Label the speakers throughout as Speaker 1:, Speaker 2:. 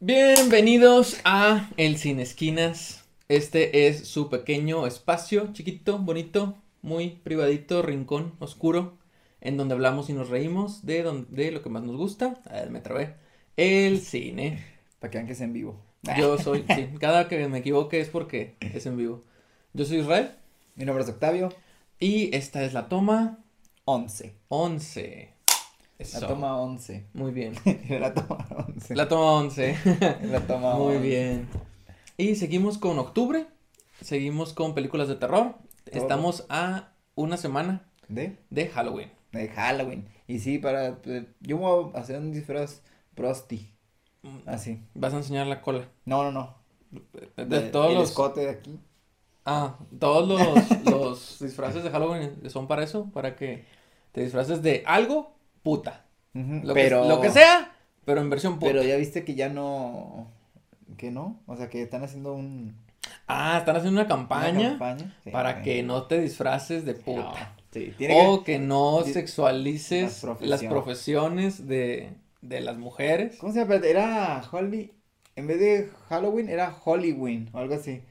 Speaker 1: Bienvenidos a El Sin Esquinas. Este es su pequeño espacio, chiquito, bonito, muy privadito, rincón, oscuro, en donde hablamos y nos reímos de, don- de lo que más nos gusta. A ver, me trabé. El cine.
Speaker 2: Para que vean que es en vivo.
Speaker 1: Yo soy, sí, cada que me equivoque es porque es en vivo. Yo soy Israel
Speaker 2: Mi nombre es Octavio.
Speaker 1: Y esta es la toma
Speaker 2: 11.
Speaker 1: 11.
Speaker 2: La toma 11.
Speaker 1: Muy bien.
Speaker 2: la toma 11.
Speaker 1: La toma 11.
Speaker 2: La toma
Speaker 1: Muy
Speaker 2: 11.
Speaker 1: bien. Y seguimos con octubre. Seguimos con películas de terror.
Speaker 2: Todo.
Speaker 1: Estamos a una semana
Speaker 2: ¿De?
Speaker 1: de Halloween.
Speaker 2: De Halloween. Y sí, para. eh, Yo voy a hacer un disfraz prosti. Así.
Speaker 1: Vas a enseñar la cola.
Speaker 2: No, no, no.
Speaker 1: De,
Speaker 2: De-
Speaker 1: todos
Speaker 2: el
Speaker 1: los.
Speaker 2: escote de aquí.
Speaker 1: Ah, todos los, los disfraces de Halloween son para eso. Para que te disfraces de algo, puta. Lo,
Speaker 2: pero.
Speaker 1: que, lo que sea, pero en versión puta.
Speaker 2: Pero ya viste que ya no. Que no. O sea, que están haciendo un.
Speaker 1: Ah, están haciendo una
Speaker 2: una
Speaker 1: campaña.
Speaker 2: Sí,
Speaker 1: para
Speaker 2: sí.
Speaker 1: que no te disfraces de
Speaker 2: No,
Speaker 1: puta.
Speaker 2: Sí, tiene que.
Speaker 1: O que no sexualices
Speaker 2: las profesiones.
Speaker 1: las profesiones de, de las mujeres.
Speaker 2: ¿Cómo se llama? Era Holly. En vez de Halloween, era Hollyween o algo así.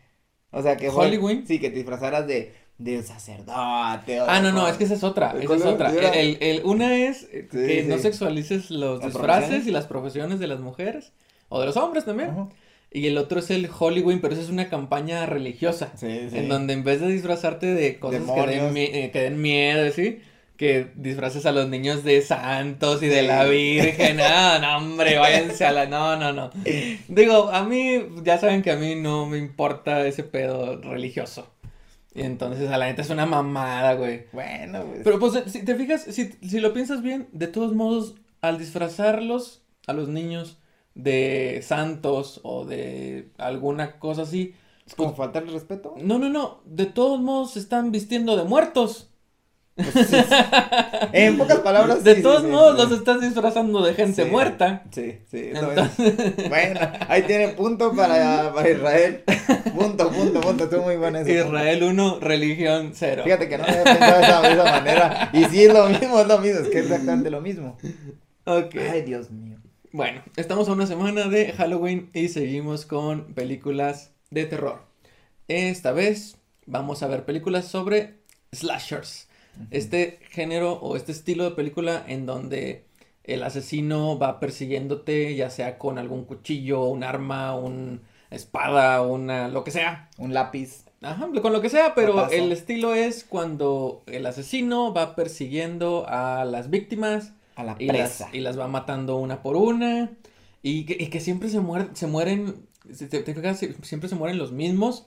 Speaker 2: O sea, que. fue-. Sí, que te disfrazaras de. De sacerdote. o
Speaker 1: Ah, no, no, es que esa es otra, esa es otra. El, el- una es
Speaker 2: Sí,
Speaker 1: que no sexualices los disfraces y las profesiones de las mujeres o de los hombres también.
Speaker 2: Ajá.
Speaker 1: Y el otro es el Halloween, pero esa es una campaña religiosa.
Speaker 2: Sí, sí.
Speaker 1: En donde en vez de disfrazarte de cosas que den, eh, que den miedo, ¿sí? Que disfraces a los niños de santos y de la Virgen. Ah, no, hombre, váyanse a la. No, no, no. Digo, a mí, ya saben que a mí no me importa ese pedo religioso. Y entonces, a la neta es una mamada, güey.
Speaker 2: Bueno, pues.
Speaker 1: Pero pues, si te fijas, si, si lo piensas bien, de todos modos, al disfrazarlos a los niños de santos o de alguna cosa así,
Speaker 2: ¿Es como faltarle respeto?
Speaker 1: no, no, no, de todos modos se están vistiendo de muertos.
Speaker 2: Pues, sí, sí. En pocas palabras.
Speaker 1: De
Speaker 2: sí,
Speaker 1: todos modos los estás disfrazando de gente muerta.
Speaker 2: Sí, sí. es.
Speaker 1: Entonces-
Speaker 2: Bueno, ahí tiene punto para, para Israel. Punto, punto, punto. Estuvo muy bueno.
Speaker 1: Israel 1, religión 0.
Speaker 2: Fíjate que no había pensado de esa, de esa manera. Y sí es lo mismo, es lo mismo. Es que es exactamente lo mismo.
Speaker 1: Ok.
Speaker 2: Ay, Dios mío.
Speaker 1: Bueno, estamos a una semana de Halloween y seguimos con películas de terror. Esta vez vamos a ver películas sobre slashers. Este género o este estilo de película en donde el asesino va persiguiéndote, ya sea con algún cuchillo, un arma, una espada, una lo que sea.
Speaker 2: Un lápiz.
Speaker 1: Ajá, con lo que sea, pero
Speaker 2: Papazo.
Speaker 1: el estilo es cuando el asesino va persiguiendo a las víctimas
Speaker 2: A la
Speaker 1: y las,
Speaker 2: presa.
Speaker 1: y las va matando una por una. Y que, y que siempre se mueren, se mueren, te, te fijas, Sie- siempre se mueren los mismos.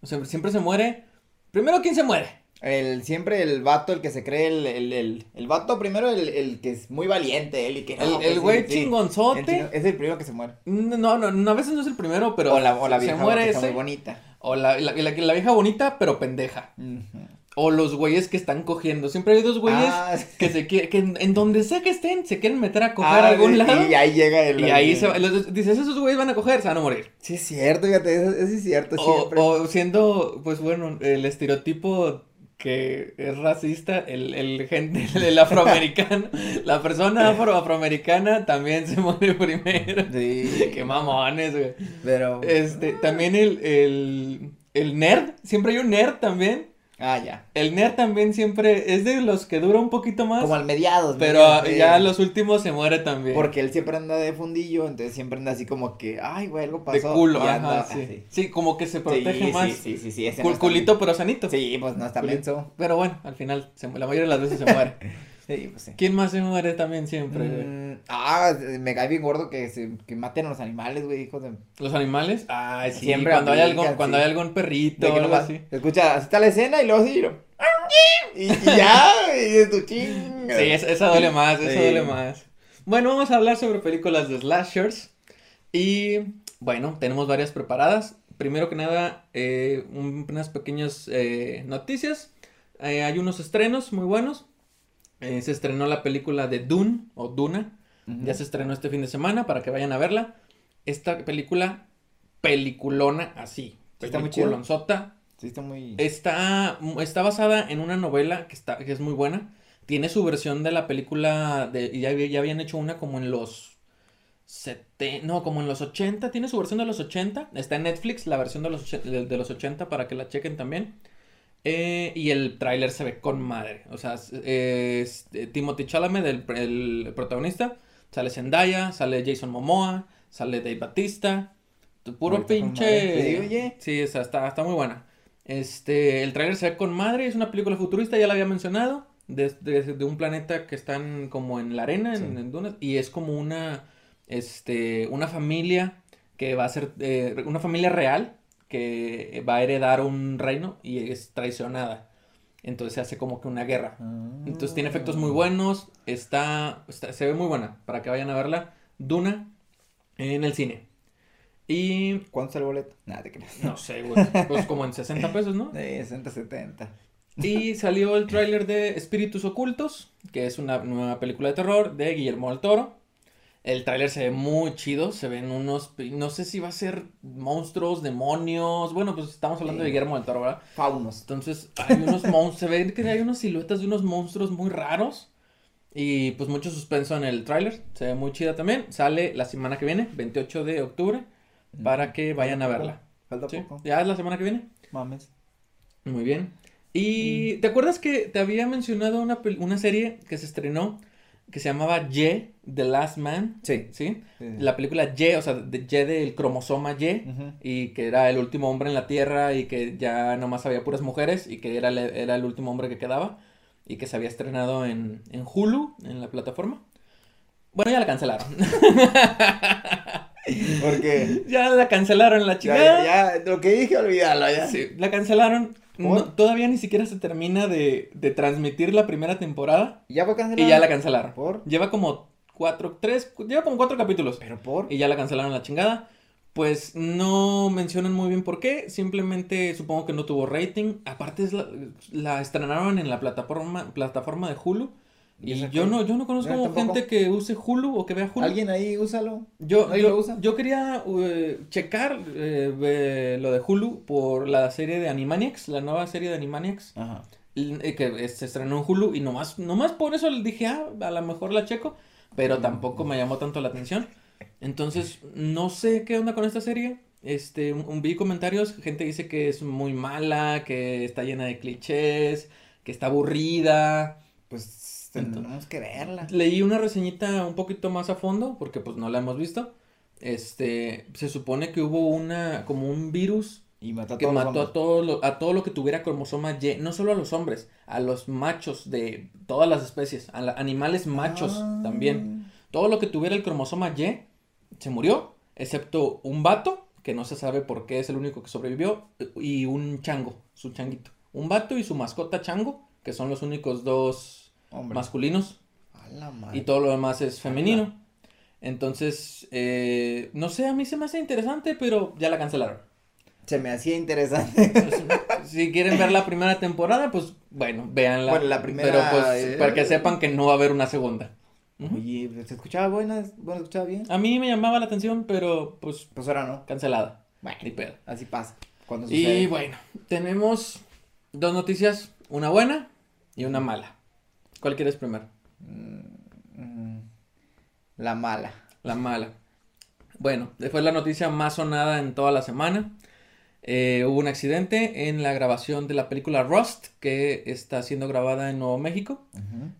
Speaker 1: O sea, siempre se muere. Primero, ¿quién se muere?
Speaker 2: El, siempre el vato, el que se cree, el, el, el, el vato primero, el, el que es muy valiente, él y que no,
Speaker 1: El-
Speaker 2: pues sí,
Speaker 1: güey
Speaker 2: sí.
Speaker 1: chingonzote.
Speaker 2: Es el primero que se muere.
Speaker 1: No, no, no, a veces no es el primero, pero
Speaker 2: o la, o la
Speaker 1: se
Speaker 2: vieja
Speaker 1: muere
Speaker 2: que está
Speaker 1: ese.
Speaker 2: muy bonita.
Speaker 1: O la, la, la- la vieja bonita, pero pendeja. O los güeyes que están cogiendo. Siempre hay dos güeyes
Speaker 2: Ah,
Speaker 1: que se quieren, que en, en donde sea que estén, se quieren meter a coger
Speaker 2: ah,
Speaker 1: a algún
Speaker 2: y-
Speaker 1: lado.
Speaker 2: Y ahí llega el.
Speaker 1: Y ahí se va. los- dices, esos güeyes van a coger, se van a morir.
Speaker 2: Sí, es cierto, fíjate, eso, eso es cierto,
Speaker 1: O,
Speaker 2: siempre.
Speaker 1: o siendo, pues bueno, el estereotipo que es racista, el, el gente, el afroamericano, la persona afro afroamericana también se muere primero.
Speaker 2: Sí,
Speaker 1: Qué mamones, güey.
Speaker 2: pero.
Speaker 1: Este, también el, el, el nerd, siempre hay un nerd también.
Speaker 2: Ah, ya.
Speaker 1: El nerd también siempre es de los que dura un poquito más,
Speaker 2: Como al mediados.
Speaker 1: pero
Speaker 2: mediados,
Speaker 1: ya los últimos se muere también.
Speaker 2: Porque él siempre anda de fundillo, entonces siempre anda así como que, ay, güey, algo
Speaker 1: de
Speaker 2: pasó.
Speaker 1: culo,
Speaker 2: y
Speaker 1: ajá,
Speaker 2: anda
Speaker 1: sí.
Speaker 2: así.
Speaker 1: Sí, como que se protege
Speaker 2: sí,
Speaker 1: más.
Speaker 2: Sí, sí, sí, sí, ese
Speaker 1: Cul-
Speaker 2: no está
Speaker 1: culito pero sanito.
Speaker 2: Sí, pues no está menso.
Speaker 1: Pero bueno, al final, se la mayoría de las veces se muere.
Speaker 2: Sí, pues sí.
Speaker 1: ¿Quién más se muere también siempre, güey?
Speaker 2: Mm, ah, me cae bien gordo que, se, que maten a los animales, güey, hijos de...
Speaker 1: ¿Los animales? Ay, sí,
Speaker 2: Siempre
Speaker 1: cuando hay algún, cuando hay algún perrito o algo así.
Speaker 2: Escucha, así está la escena y luego sí, y, y ya, y de tu ching.
Speaker 1: Sí, esa, esa duele más, esa
Speaker 2: Sí.
Speaker 1: duele más. Bueno, vamos a hablar sobre películas de slashers. Y bueno, tenemos varias preparadas. Primero que nada, eh, un- unas pequeñas eh, noticias. Eh, hay unos estrenos muy buenos. Eh, se estrenó la película de Dune o Duna. Ya se estrenó este fin de semana para que vayan a verla. Esta película, peliculona así.
Speaker 2: Está muy chido. Sí, está muy...
Speaker 1: Está, está basada en una novela que, está, que es muy buena. Tiene su versión de la película, de, ya, ya habían hecho una como en los... Sete, no, como en los 80, tiene su versión de los 80. Está en Netflix la versión de los, de, de los 80 para que la chequen también. Eh, y el tráiler se ve con madre. O sea, es, Timothy Chalamet, el, el, protagonista. Sale Zendaya, sale Jason Momoa, sale Dave Batista. Puro pinche. Sí, o sea, está, está muy buena. Este, el tráiler se ve con madre, es una película futurista, ya la había mencionado. Desde de, un planeta que están como en la arena, en, dunas. Y es como una. Este. Una familia que va a ser. Eh, una familia real que va a heredar un reino y es traicionada. Entonces se hace como que una guerra. Entonces tiene efectos muy buenos. Está, se ve muy buena para que vayan a verla. Duna en el cine. Y.
Speaker 2: ¿Cuánto es el boleto? Nada, te
Speaker 1: No sé, güey. Pues como en 60 pesos, ¿no?
Speaker 2: Sí, 60, 70.
Speaker 1: Y salió el tráiler de Espíritus Ocultos, que es una nueva película de terror de Guillermo del Toro. El tráiler se ve muy chido, se ven unos, no sé si va a ser monstruos, demonios, bueno, pues estamos hablando de Guillermo del Toro, ¿verdad?
Speaker 2: Faunos.
Speaker 1: Entonces, hay unos monstruos, se ven que hay unas siluetas de unos monstruos muy raros y pues mucho suspenso en el tráiler, se ve muy chida también, sale la semana que viene, 28 de octubre, para que vayan a verla.
Speaker 2: Falta poco.
Speaker 1: ¿Ya es la semana que viene?
Speaker 2: Mames.
Speaker 1: Muy bien. Y, ¿te acuerdas que te había mencionado una, una serie que se estrenó que se llamaba Y, The Last Man.
Speaker 2: Sí.
Speaker 1: ¿Sí? La película Y, o sea, de, Y del cromosoma Y, y que era el último hombre en la Tierra y que ya nomás había puras mujeres y que era, era el último hombre que quedaba y que se había estrenado en, en Hulu, en la plataforma. Bueno, ya la cancelaron.
Speaker 2: Porque
Speaker 1: ya la cancelaron la chica.
Speaker 2: Ya, ya, lo que dije, olvídalo ya.
Speaker 1: Sí, la cancelaron todavía ni siquiera se termina de, de, transmitir la primera temporada.
Speaker 2: ¿Ya fue cancelada?
Speaker 1: Y ya la cancelaron.
Speaker 2: ¿Por?
Speaker 1: Lleva como cuatro, tres, lleva como cuatro capítulos.
Speaker 2: ¿Pero por?
Speaker 1: Y ya la cancelaron la chingada. Pues no mencionan muy bien por qué, simplemente supongo que no tuvo rating. Aparte es la, la estrenaron en la plataforma, plataforma de Hulu. Y yo no, yo no conozco gente que use Hulu o que vea Hulu.
Speaker 2: ¿Alguien ahí úsalo?
Speaker 1: Yo, lo usa? yo quería uh, checar eh, lo de Hulu por la serie de Animaniacs, la nueva serie de Animaniacs. Ajá. Eh, que se estrenó en Hulu y nomás, nomás por eso le dije, ah, a lo mejor la checo, pero mm. tampoco me llamó tanto la atención. Entonces, no sé qué onda con esta serie. Este, un, vi comentarios, gente dice que es muy mala, que está llena de clichés, que está aburrida.
Speaker 2: Pues tenemos que verla.
Speaker 1: Leí una reseñita un poquito más a fondo, porque pues no la hemos visto. Este, se supone que hubo una, como un virus
Speaker 2: y mató
Speaker 1: que mató a todo, lo, a todo lo que tuviera cromosoma Y, no solo a los hombres, a los machos de todas las especies, a animales machos ah. también. Todo lo que tuviera el cromosoma Y se murió, excepto un vato, que no se sabe por qué es el único que sobrevivió, y un chango, su changuito. Un vato y su mascota chango, que son los únicos dos masculinos. y todo lo demás es femenino. Entonces, eh, no sé, a mí se me hace interesante, pero ya la cancelaron.
Speaker 2: Se me hacía interesante.
Speaker 1: si quieren ver la primera temporada, pues bueno, véanla.
Speaker 2: Bueno, la primera.
Speaker 1: Pero pues, para que sepan que no va a haber una segunda.
Speaker 2: Oye, ¿se escuchaba buena? ¿Bueno, se escuchaba bien?
Speaker 1: A mí me llamaba la atención, pero pues.
Speaker 2: Pues ahora no.
Speaker 1: Cancelada.
Speaker 2: Bueno, ni pedo. Así pasa.
Speaker 1: Cuando Y bueno, tenemos dos noticias: una buena y una mala. ¿Cuál quieres primero?
Speaker 2: Mm, la mala.
Speaker 1: La mala. Bueno, fue la noticia más sonada en toda la semana. Eh, hubo un accidente en la grabación de la película Rust, que está siendo grabada en Nuevo México,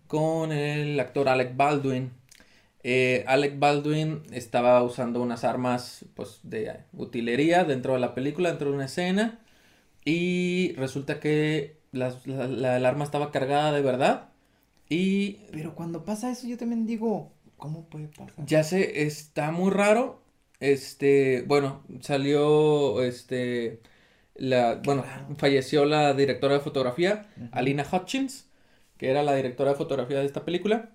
Speaker 1: con el actor Alec Baldwin. Eh, Alec Baldwin estaba usando unas armas pues, de utilería dentro de la película, dentro de una escena, y resulta que la, la, arma estaba cargada de verdad y...
Speaker 2: Pero cuando pasa eso yo también digo, ¿cómo puede pasar?
Speaker 1: Ya sé, está muy raro. Este, bueno, salió, este, la, bueno, falleció la directora de fotografía, Alina Hutchins, que era la directora de fotografía de esta película.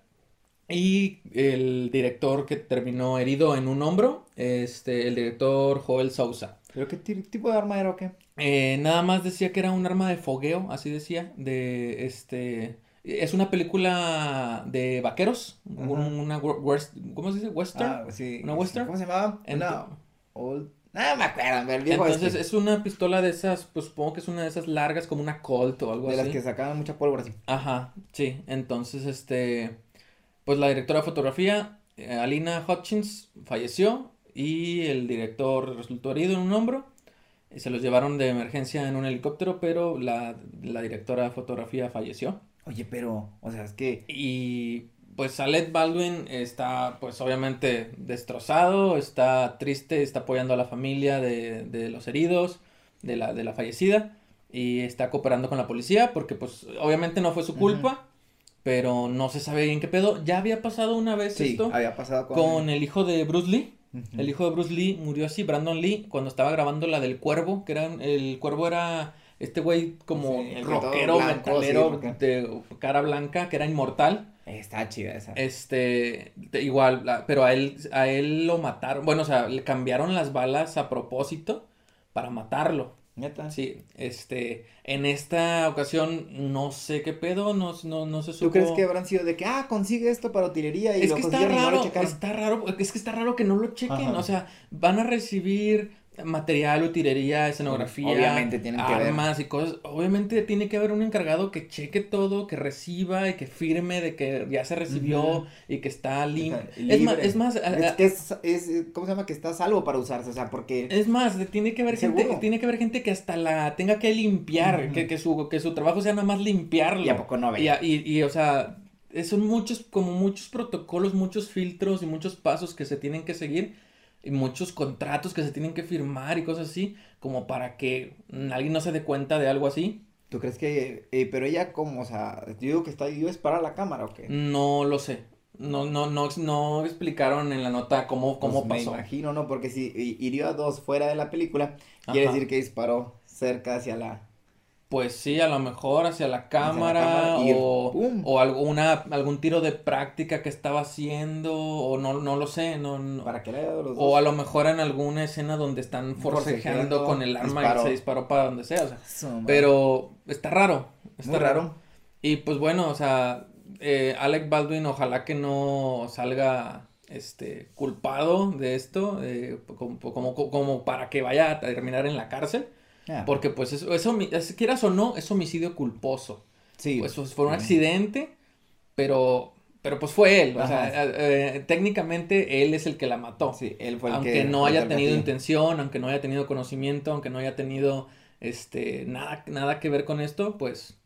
Speaker 1: Y el director que terminó herido en un hombro, este, el director Joel Sousa.
Speaker 2: ¿Pero qué tipo de arma era o qué?
Speaker 1: Eh, nada más decía que era un arma de fogueo, así decía, de este es una película de vaqueros, una, ¿cómo se dice? Western.
Speaker 2: Ah, sí.
Speaker 1: Una western.
Speaker 2: ¿Cómo se llama? Una old, No me acuerdo, el viejo
Speaker 1: Entonces
Speaker 2: este,
Speaker 1: es una pistola de esas, pues supongo que es una de esas largas como una Colt o algo
Speaker 2: de
Speaker 1: así.
Speaker 2: las que sacaban mucha pólvora así.
Speaker 1: Ajá, sí. Entonces, este, pues la directora de fotografía, eh, Alina Hutchins, falleció y el director resultó herido en un hombro. Y se los llevaron de emergencia en un helicóptero, pero la, la directora de fotografía falleció.
Speaker 2: Oye, pero, o sea, es que,
Speaker 1: Y pues Alec Baldwin está pues obviamente destrozado, está triste, está apoyando a la familia de, de los heridos, de la, de la fallecida, y está cooperando con la policía porque pues obviamente no fue su culpa, pero no se sabe bien qué pedo. Ya había pasado una vez
Speaker 2: sí,
Speaker 1: esto
Speaker 2: había pasado con...
Speaker 1: con el hijo de Bruce Lee. El hijo de Bruce Lee murió así, Brandon Lee, cuando estaba grabando la del cuervo, que era, el cuervo era este güey como
Speaker 2: Sí,
Speaker 1: rockero,
Speaker 2: blanco,
Speaker 1: metalero,
Speaker 2: sí,
Speaker 1: de cara blanca, que era inmortal.
Speaker 2: Está chida esa.
Speaker 1: Este, de- igual, la- pero a él, a él lo mataron, bueno, o sea, le cambiaron las balas a propósito para matarlo.
Speaker 2: Neta.
Speaker 1: Sí, este, en esta ocasión no sé qué pedo, no, no, no se
Speaker 2: ¿Tú
Speaker 1: supo.
Speaker 2: crees que habrán sido de que, ah, consigue esto para utilería y
Speaker 1: Es
Speaker 2: lo
Speaker 1: que está
Speaker 2: no lo
Speaker 1: raro,
Speaker 2: checaron?
Speaker 1: está raro, es que está raro que no lo chequen,
Speaker 2: Ajá.
Speaker 1: o sea, van a recibir material, utilería, escenografía,
Speaker 2: Obviamente tienen que ver.
Speaker 1: y cosas, obviamente tiene que haber un encargado que cheque todo, que reciba y que firme de que ya se recibió y que está limpio. Es más, es más,
Speaker 2: Es que es, es, ¿cómo se llama? Que está a salvo para usarse, o sea, porque...
Speaker 1: es más, tiene que haber gente, tiene que haber gente que hasta la tenga que limpiar, que, que su, que su trabajo sea nada más limpiarlo.
Speaker 2: ¿Y a poco no ve?
Speaker 1: Y, y, y, o sea, son muchos, como muchos protocolos, muchos filtros y muchos pasos que se tienen que seguir y muchos contratos que se tienen que firmar y cosas así, como para que alguien no se dé cuenta de algo así.
Speaker 2: ¿Tú crees que... eh, pero ella como, o sea, yo digo que está... ¿Iba a disparar a la cámara o qué?
Speaker 1: No lo sé. No, no, no, no explicaron en la nota cómo, cómo
Speaker 2: Pues
Speaker 1: pasó.
Speaker 2: Me imagino, ¿no? Porque si hi- hirió a dos fuera de la película, quiere decir que disparó cerca hacia la...
Speaker 1: Pues sí, a lo mejor hacia la cámara, o, o alguna, algún tiro de práctica que estaba haciendo o no, no lo sé, no, no-
Speaker 2: ¿Para qué le
Speaker 1: O a lo mejor en alguna escena donde están forcejeando con el arma
Speaker 2: disparó.
Speaker 1: y se disparó para donde sea, o. Pero está raro, está
Speaker 2: Muy
Speaker 1: raro.
Speaker 2: raro.
Speaker 1: Y pues bueno, o sea, eh, Alec Baldwin ojalá que no salga este culpado de esto, eh, como, como, como para que vaya a terminar en la cárcel,
Speaker 2: Ah,
Speaker 1: porque pues eso, eso quieras o no, es homicidio culposo.
Speaker 2: sí.
Speaker 1: Pues, pues, fue un accidente, pero, pero pues fue él, o sea,
Speaker 2: Ajá.
Speaker 1: eh, eh, técnicamente él es el que la mató.
Speaker 2: Sí, él fue el
Speaker 1: aunque
Speaker 2: que...
Speaker 1: no haya tenido intención, aunque no haya tenido conocimiento, aunque no haya tenido este nada, nada que ver con esto, pues,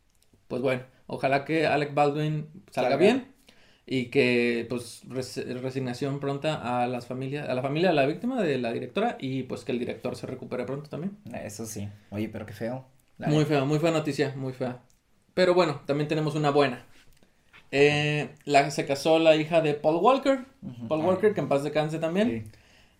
Speaker 1: pues bueno, ojalá que Alec Baldwin salga
Speaker 2: Salga.
Speaker 1: bien y que pues res- resignación pronta a las familias, a la familia de la víctima de la directora y pues que el director se recupere pronto también.
Speaker 2: Eso sí. Oye, pero qué feo. La
Speaker 1: Muy fea, muy fea noticia, muy fea. Pero bueno, también tenemos una buena. Eh, la, se casó la hija de Paul Walker.
Speaker 2: Ujú.
Speaker 1: Paul
Speaker 2: Ah,
Speaker 1: Walker, que en paz descanse también.
Speaker 2: sí.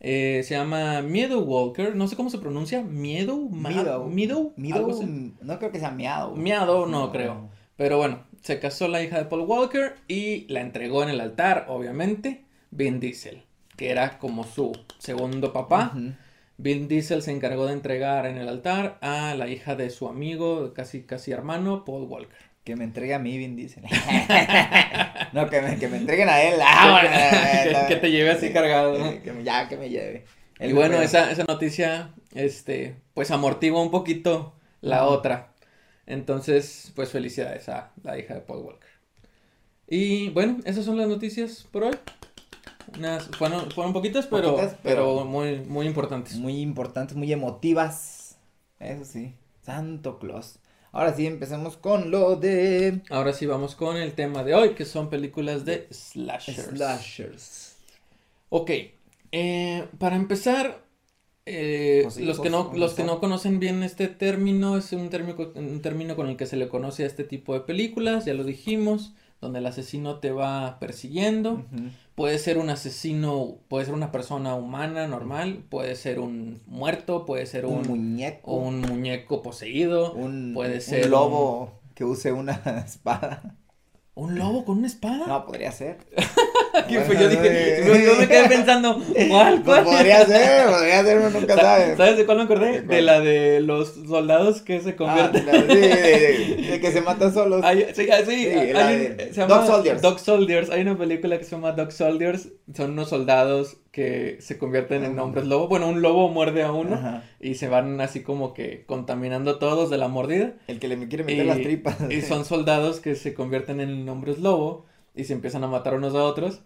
Speaker 1: Eh, se llama Miedo Walker. No sé cómo se pronuncia. Miedo.
Speaker 2: Meadow.
Speaker 1: Meadow.
Speaker 2: Meadow, no creo que sea miado.
Speaker 1: Miado, no creo. Pero bueno, se casó la hija de Paul Walker y la entregó en el altar, obviamente, Vin Diesel, que era como su segundo papá.
Speaker 2: Ujú.
Speaker 1: Vin Diesel se encargó de entregar en el altar a la hija de su amigo, casi casi hermano, Paul Walker.
Speaker 2: Que me entregue a mí, Vin Diesel. no, que me, que me entreguen a él. Ah,
Speaker 1: que,
Speaker 2: bueno,
Speaker 1: que te lleve así
Speaker 2: sí,
Speaker 1: cargado. ¿no?
Speaker 2: que- que me- ya, que me lleve.
Speaker 1: Y
Speaker 2: Él
Speaker 1: bueno, esa, esa noticia, este, pues amortigua un poquito la otra. Entonces, pues felicidades a la hija de Paul Walker. Y bueno, esas son las noticias por hoy. Unas, fueron, fueron poquitas, pero,
Speaker 2: Poquitas,
Speaker 1: pero,
Speaker 2: pero-
Speaker 1: muy, muy importantes.
Speaker 2: Muy importantes, muy emotivas. Eso sí. Santo Claus. Ahora sí, empecemos con lo de
Speaker 1: Ahora sí vamos con el tema de hoy, que son películas de slashers.
Speaker 2: slashers.
Speaker 1: Ok, eh, para empezar, eh,
Speaker 2: Pues sí,
Speaker 1: los, que no, los que no conocen bien este término, es un término, un término con el que se le conoce a este tipo de películas, ya lo dijimos, donde el asesino te va persiguiendo. Puede ser un asesino, puede ser una persona humana normal, puede ser un muerto, puede ser
Speaker 2: Un
Speaker 1: un,
Speaker 2: muñeco.
Speaker 1: un muñeco poseído,
Speaker 2: un,
Speaker 1: puede ser un-
Speaker 2: lobo que use una espada.
Speaker 1: un lobo con una espada.
Speaker 2: No, podría ser.
Speaker 1: ¿Qué fue? Yo dije, yo, yo me quedé pensando, ¿cuál,
Speaker 2: Pues
Speaker 1: cuál?
Speaker 2: podría ser, podría ser, uno nunca sabe.
Speaker 1: ¿Sabes de cuál me acordé?
Speaker 2: ¿De
Speaker 1: la de los soldados que se
Speaker 2: Ah,
Speaker 1: convierten.
Speaker 2: la- sí, de, que se matan solos.
Speaker 1: Hay, sí, ah, sí,
Speaker 2: Sí,
Speaker 1: hay
Speaker 2: la
Speaker 1: un-
Speaker 2: de
Speaker 1: se llama
Speaker 2: Dog Soldiers.
Speaker 1: Dog Soldiers. Hay una película que se llama Dog Soldiers. Son unos soldados que se convierten en
Speaker 2: Ajá.
Speaker 1: hombres lobo. Bueno, un lobo muerde a uno
Speaker 2: Ajá.
Speaker 1: y se van así como que contaminando todos de la mordida.
Speaker 2: El que le quiere meter
Speaker 1: Y,
Speaker 2: las tripas.
Speaker 1: y son soldados que se convierten en hombres lobo y se empiezan a matar unos a otros.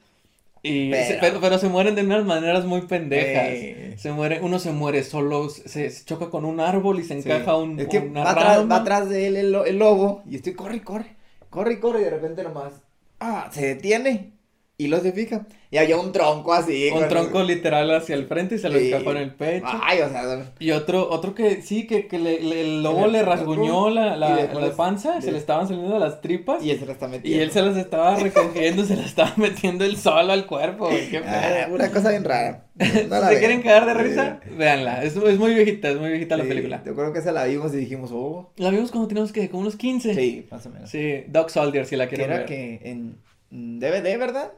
Speaker 1: Y
Speaker 2: Pero-
Speaker 1: se- pero, pero se mueren de unas maneras muy pendejas. Se muere, uno se muere solo, se, se choca con un árbol y se
Speaker 2: Sí.
Speaker 1: encaja un,
Speaker 2: Es que
Speaker 1: una
Speaker 2: va atrás, va atrás de él el, el lobo y estoy corre, corre, corre, corre y de repente nomás, ah, se detiene y lo se fija y había un tronco así.
Speaker 1: Un tronco literal hacia el frente y se lo
Speaker 2: Sí.
Speaker 1: encajó en el pecho.
Speaker 2: Ay, o sea,
Speaker 1: Y otro, otro que sí, que, que le- le- el lobo
Speaker 2: le-
Speaker 1: le rasguñó la, la,
Speaker 2: y después
Speaker 1: la panza, se
Speaker 2: le-
Speaker 1: estaban saliendo las tripas.
Speaker 2: y él se la está
Speaker 1: Y
Speaker 2: metiendo.
Speaker 1: él se las estaba recogiendo, se las estaba metiendo él solo al cuerpo, qué
Speaker 2: Ah, una cosa bien rara. No
Speaker 1: si
Speaker 2: la
Speaker 1: se
Speaker 2: vean.
Speaker 1: quieren cagar de risa,
Speaker 2: Sí.
Speaker 1: véanla. Es, es muy viejita, es muy viejita la película.
Speaker 2: Yo creo que esa la vimos y dijimos, oh,
Speaker 1: La vimos cuando teníamos que, como unos 15.
Speaker 2: sí, más o menos.
Speaker 1: Sí, Dog Soldier, si la quieren
Speaker 2: era
Speaker 1: ver.
Speaker 2: que en DVD, ¿verdad?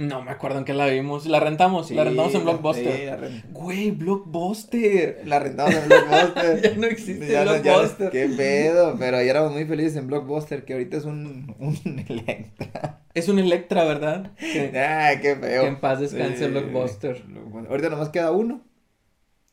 Speaker 1: No me acuerdo en qué la vimos. La rentamos, la rentamos en
Speaker 2: Sí,
Speaker 1: Blockbuster.
Speaker 2: la
Speaker 1: Güey, Blockbuster.
Speaker 2: La rentamos en Blockbuster.
Speaker 1: ya no existe
Speaker 2: Ya no- ya no-
Speaker 1: Blockbuster.
Speaker 2: qué pedo, pero ya éramos muy felices en Blockbuster, que ahorita es un, un Electra.
Speaker 1: Es un Electra, ¿verdad? Que,
Speaker 2: Ay, qué feo.
Speaker 1: que en paz descanse
Speaker 2: Sí.
Speaker 1: Blockbuster.
Speaker 2: Ahorita nomás queda uno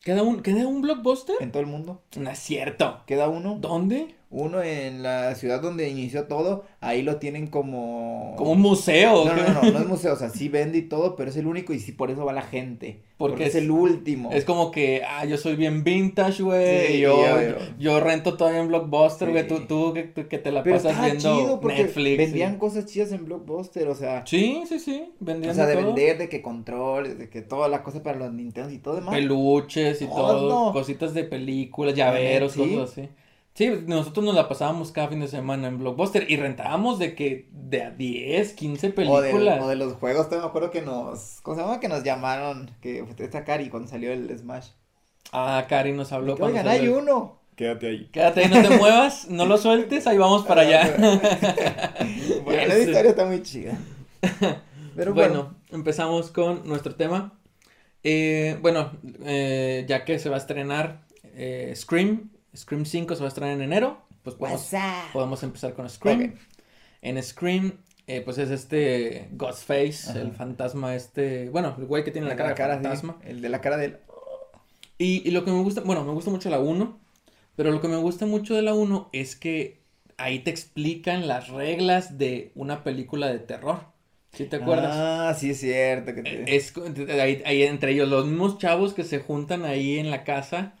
Speaker 1: ¿Queda un, ¿Queda un Blockbuster?
Speaker 2: en todo el mundo.
Speaker 1: No es cierto.
Speaker 2: Queda uno.
Speaker 1: ¿Dónde?
Speaker 2: Uno en la ciudad donde inició todo. Ahí lo tienen como.
Speaker 1: Como un museo.
Speaker 2: No, no, no, no, no es museo, o sea, sí vende y todo, pero es el único y sí por eso va la gente.
Speaker 1: Porque
Speaker 2: Porque, es,
Speaker 1: es-
Speaker 2: el último.
Speaker 1: Es como que, ah, yo soy bien vintage, güey.
Speaker 2: Sí,
Speaker 1: yo, yo, rento todavía en Blockbuster, güey.
Speaker 2: Sí.
Speaker 1: Tú, tú que, te la
Speaker 2: pero
Speaker 1: pasas viendo
Speaker 2: chido porque
Speaker 1: Netflix.
Speaker 2: vendían
Speaker 1: y-
Speaker 2: cosas chidas en Blockbuster, o sea.
Speaker 1: Sí, sí, sí. Vendían
Speaker 2: O sea, de
Speaker 1: todo.
Speaker 2: vender, de que controles, de que toda la cosa para los Nintendo y todo demás.
Speaker 1: Peluches y todo.
Speaker 2: Todo.
Speaker 1: Cositas de películas, llaveros,
Speaker 2: Sí.
Speaker 1: cosas así. Sí, nosotros nos la pasábamos cada fin de semana en Blockbuster y rentábamos de que de a 10, 15
Speaker 2: O de,
Speaker 1: películas.
Speaker 2: o de los juegos, también me acuerdo que nos, ¿cómo se llama? Que nos llamaron, que fue esta Cari cuando salió el Smash.
Speaker 1: Ah, Cari nos habló
Speaker 2: Que,
Speaker 1: cuando
Speaker 2: Oigan, hay
Speaker 1: el-
Speaker 2: uno. Quédate ahí.
Speaker 1: Quédate ahí, no te muevas, no lo sueltes, ahí vamos para allá.
Speaker 2: bueno, esa historia está muy chida. Pero bueno,
Speaker 1: bueno, empezamos con nuestro tema. Eh, bueno, eh, ya que se va a estrenar eh, Scream, Scream 5 se va a estrenar en enero, pues podemos,
Speaker 2: WhatsApp.
Speaker 1: podemos empezar con Scream. En Scream, eh, pues es este Ghostface,
Speaker 2: Ajá.
Speaker 1: el fantasma este, bueno, el güey que tiene la cara,
Speaker 2: de sí,
Speaker 1: fantasma.
Speaker 2: el de la cara del.
Speaker 1: Y, y lo que me gusta, bueno, me gusta mucho la 1, pero lo que me gusta mucho de la 1 es que ahí te explican las reglas de una película de terror. ¿Sí te acuerdas?
Speaker 2: Ah, sí es cierto. Que te...
Speaker 1: Eh, Es, co- ahí, ahí entre ellos, los mismos chavos que se juntan ahí en la casa,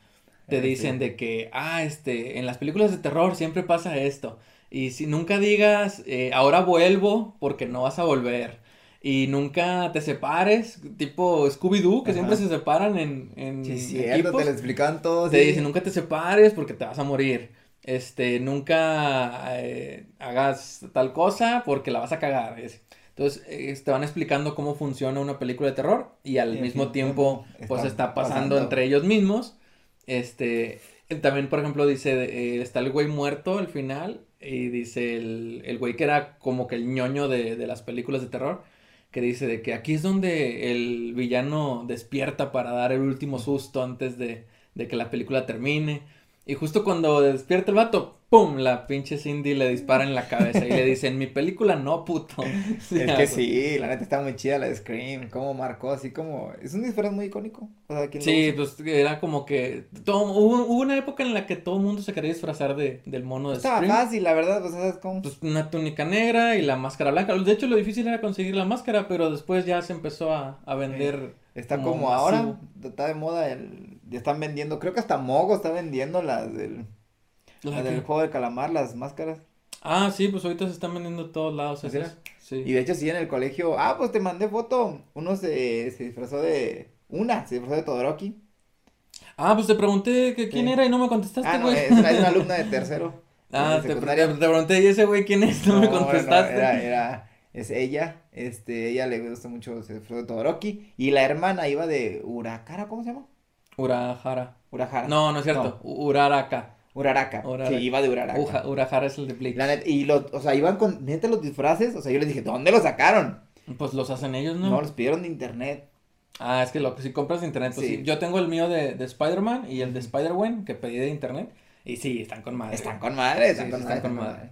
Speaker 1: te
Speaker 2: Eh,
Speaker 1: dicen
Speaker 2: sí.
Speaker 1: de que, ah, este, en las películas de terror siempre pasa esto. Y si nunca digas, eh, ahora vuelvo porque no vas a volver. Y nunca te separes, tipo Scooby-Doo, que
Speaker 2: Ajá.
Speaker 1: siempre se separan en, en
Speaker 2: Sí cierto,
Speaker 1: equipos.
Speaker 2: te lo explicaban todos.
Speaker 1: Te dicen, nunca te separes porque te vas a morir. Este, nunca eh, hagas tal cosa porque la vas a cagar. es- Entonces, eh, te van explicando cómo funciona una película de terror y al mismo tiempo, pues
Speaker 2: está
Speaker 1: está pasando,
Speaker 2: pasando.
Speaker 1: entre ellos mismos. Este, también, por ejemplo, dice, está el güey muerto al final y dice el, el güey que era como que el ñoño de, de las películas de terror, que dice de que aquí es donde el villano despierta para dar el último susto antes de, de que la película termine. Y justo cuando despierta el vato, ¡pum! La pinche Cindy le dispara en la cabeza y le dice, en mi película no, puto. Sí,
Speaker 2: Es que sí, la neta está muy chida la de Scream, cómo marcó así como, es un disfraz muy icónico, o sea, ¿quién lo
Speaker 1: Sí, pues era como que todo, hubo, hubo una época en la que todo el mundo se quería disfrazar de, del mono de
Speaker 2: Estaba
Speaker 1: Scream.
Speaker 2: fácil, la verdad, pues, ¿sabes cómo?
Speaker 1: Pues una túnica negra y la máscara blanca. De hecho, lo difícil era conseguir la máscara, pero después ya se empezó a, a vender.
Speaker 2: Está
Speaker 1: como
Speaker 2: como, ahora, está de moda, el, ya están vendiendo, creo que hasta Mogo está vendiendo las del,
Speaker 1: la
Speaker 2: las del juego de calamar, las máscaras,
Speaker 1: Ah, sí, pues ahorita se están vendiendo en todos lados
Speaker 2: ¿Ah,
Speaker 1: esas. Sí.
Speaker 2: y de hecho sí en el colegio, ah, pues te mandé foto, uno se, se disfrazó de, una, se disfrazó de Todoroki,
Speaker 1: Ah, pues te pregunté que quién
Speaker 2: Sí.
Speaker 1: era y no me contestaste,
Speaker 2: ah, no, es una, alumna de tercero,
Speaker 1: Ah,
Speaker 2: de
Speaker 1: te, pregunté, ¿y ese güey quién es? No, me
Speaker 2: no,
Speaker 1: contestaste.
Speaker 2: era, era, es ella, este, ella le gusta mucho, se disfrazó de Todoroki, y la hermana iba de Urakara, ¿cómo se llama?
Speaker 1: Urahara.
Speaker 2: Urahara.
Speaker 1: No, no es cierto. Uraraka.
Speaker 2: Uraraka.
Speaker 1: Uraraka.
Speaker 2: Sí, iba de Uraraka.
Speaker 1: Uja- Urahara es el de Bleach.
Speaker 2: La neta, y los, o sea, iban con, neta, los disfraces, o sea, yo les dije, ¿dónde los sacaron?
Speaker 1: Pues los hacen ellos, ¿no?
Speaker 2: No, los pidieron de internet.
Speaker 1: Ah, es que lo que si compras de internet, pues
Speaker 2: Sí.
Speaker 1: sí. Yo tengo el mío de, de Spider-Man y el de Spider-Gwen que pedí de internet. Y sí, están con madre.
Speaker 2: Están con madre, están
Speaker 1: Sí,
Speaker 2: con
Speaker 1: sí,
Speaker 2: madre.
Speaker 1: están con madre.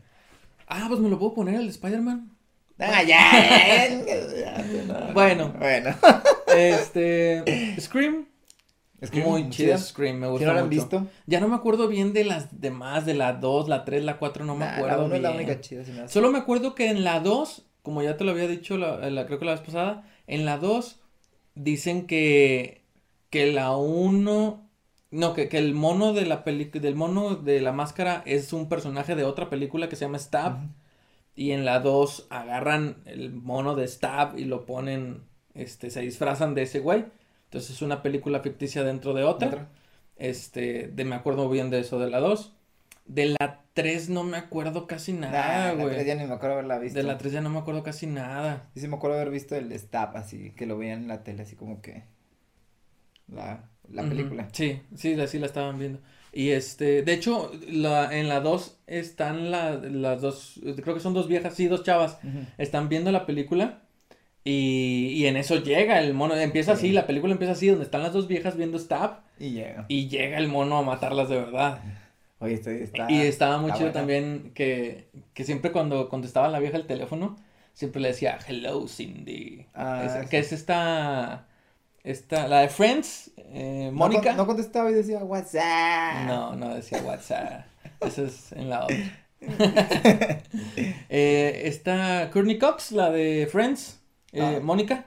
Speaker 1: Ah, pues me lo puedo poner el de Spider-Man.
Speaker 2: Ah, ya.
Speaker 1: Bueno.
Speaker 2: Bueno.
Speaker 1: Este. Scream.
Speaker 2: Scream,
Speaker 1: muy
Speaker 2: muy
Speaker 1: chida. Scream, me
Speaker 2: ¿Sí
Speaker 1: gusta
Speaker 2: no la han
Speaker 1: mucho.
Speaker 2: visto?
Speaker 1: Ya no me acuerdo bien de las demás, de la 2, la 3, la 4, no me
Speaker 2: Nah,
Speaker 1: acuerdo.
Speaker 2: La uno es la única chida, se me hace.
Speaker 1: Solo me acuerdo que en la 2, como ya te lo había dicho, la, la- creo que la vez pasada, en la 2 dicen que, que la 1, no, que, que el mono de la película, del mono de la máscara es un personaje de otra película que se llama Stab.
Speaker 2: Ujú.
Speaker 1: Y en la 2 agarran el mono de Stab y lo ponen, este, se disfrazan de ese güey. Entonces es una película ficticia dentro de otra.
Speaker 2: Otra.
Speaker 1: Este, de me acuerdo bien de eso de la 2. De la 3 no me acuerdo casi
Speaker 2: Nah,
Speaker 1: nada,
Speaker 2: la
Speaker 1: güey.
Speaker 2: tres ya ni me acuerdo haberla visto.
Speaker 1: De la 3 ya no me acuerdo casi nada.
Speaker 2: Sí, sí me acuerdo haber visto el Stab, así, que lo veían en la tele, así como que. La, la película.
Speaker 1: Sí, sí, la- sí la estaban viendo. Y este, de hecho, la, en la 2 están la- las dos, creo que son dos viejas, sí, dos chavas, están viendo la película y, y en eso llega el mono, empieza
Speaker 2: Sí.
Speaker 1: así, la película empieza así, donde están las dos viejas viendo Stab
Speaker 2: Y llega.
Speaker 1: y llega el mono a matarlas de verdad.
Speaker 2: Oye, estoy, está.
Speaker 1: Y estaba muy chido también que, que siempre cuando contestaba la vieja el teléfono, siempre le decía, hello Cindy.
Speaker 2: Ah,
Speaker 1: Esa-
Speaker 2: sí.
Speaker 1: Que es esta, esta, la de Friends, eh,
Speaker 2: No
Speaker 1: Mónica.
Speaker 2: con- No, contestaba y decía, WhatsApp.
Speaker 1: No, no decía WhatsApp. Eso es en la otra. eh, está Courtney Cox, la de Friends. Eh,
Speaker 2: Ah.
Speaker 1: Mónica.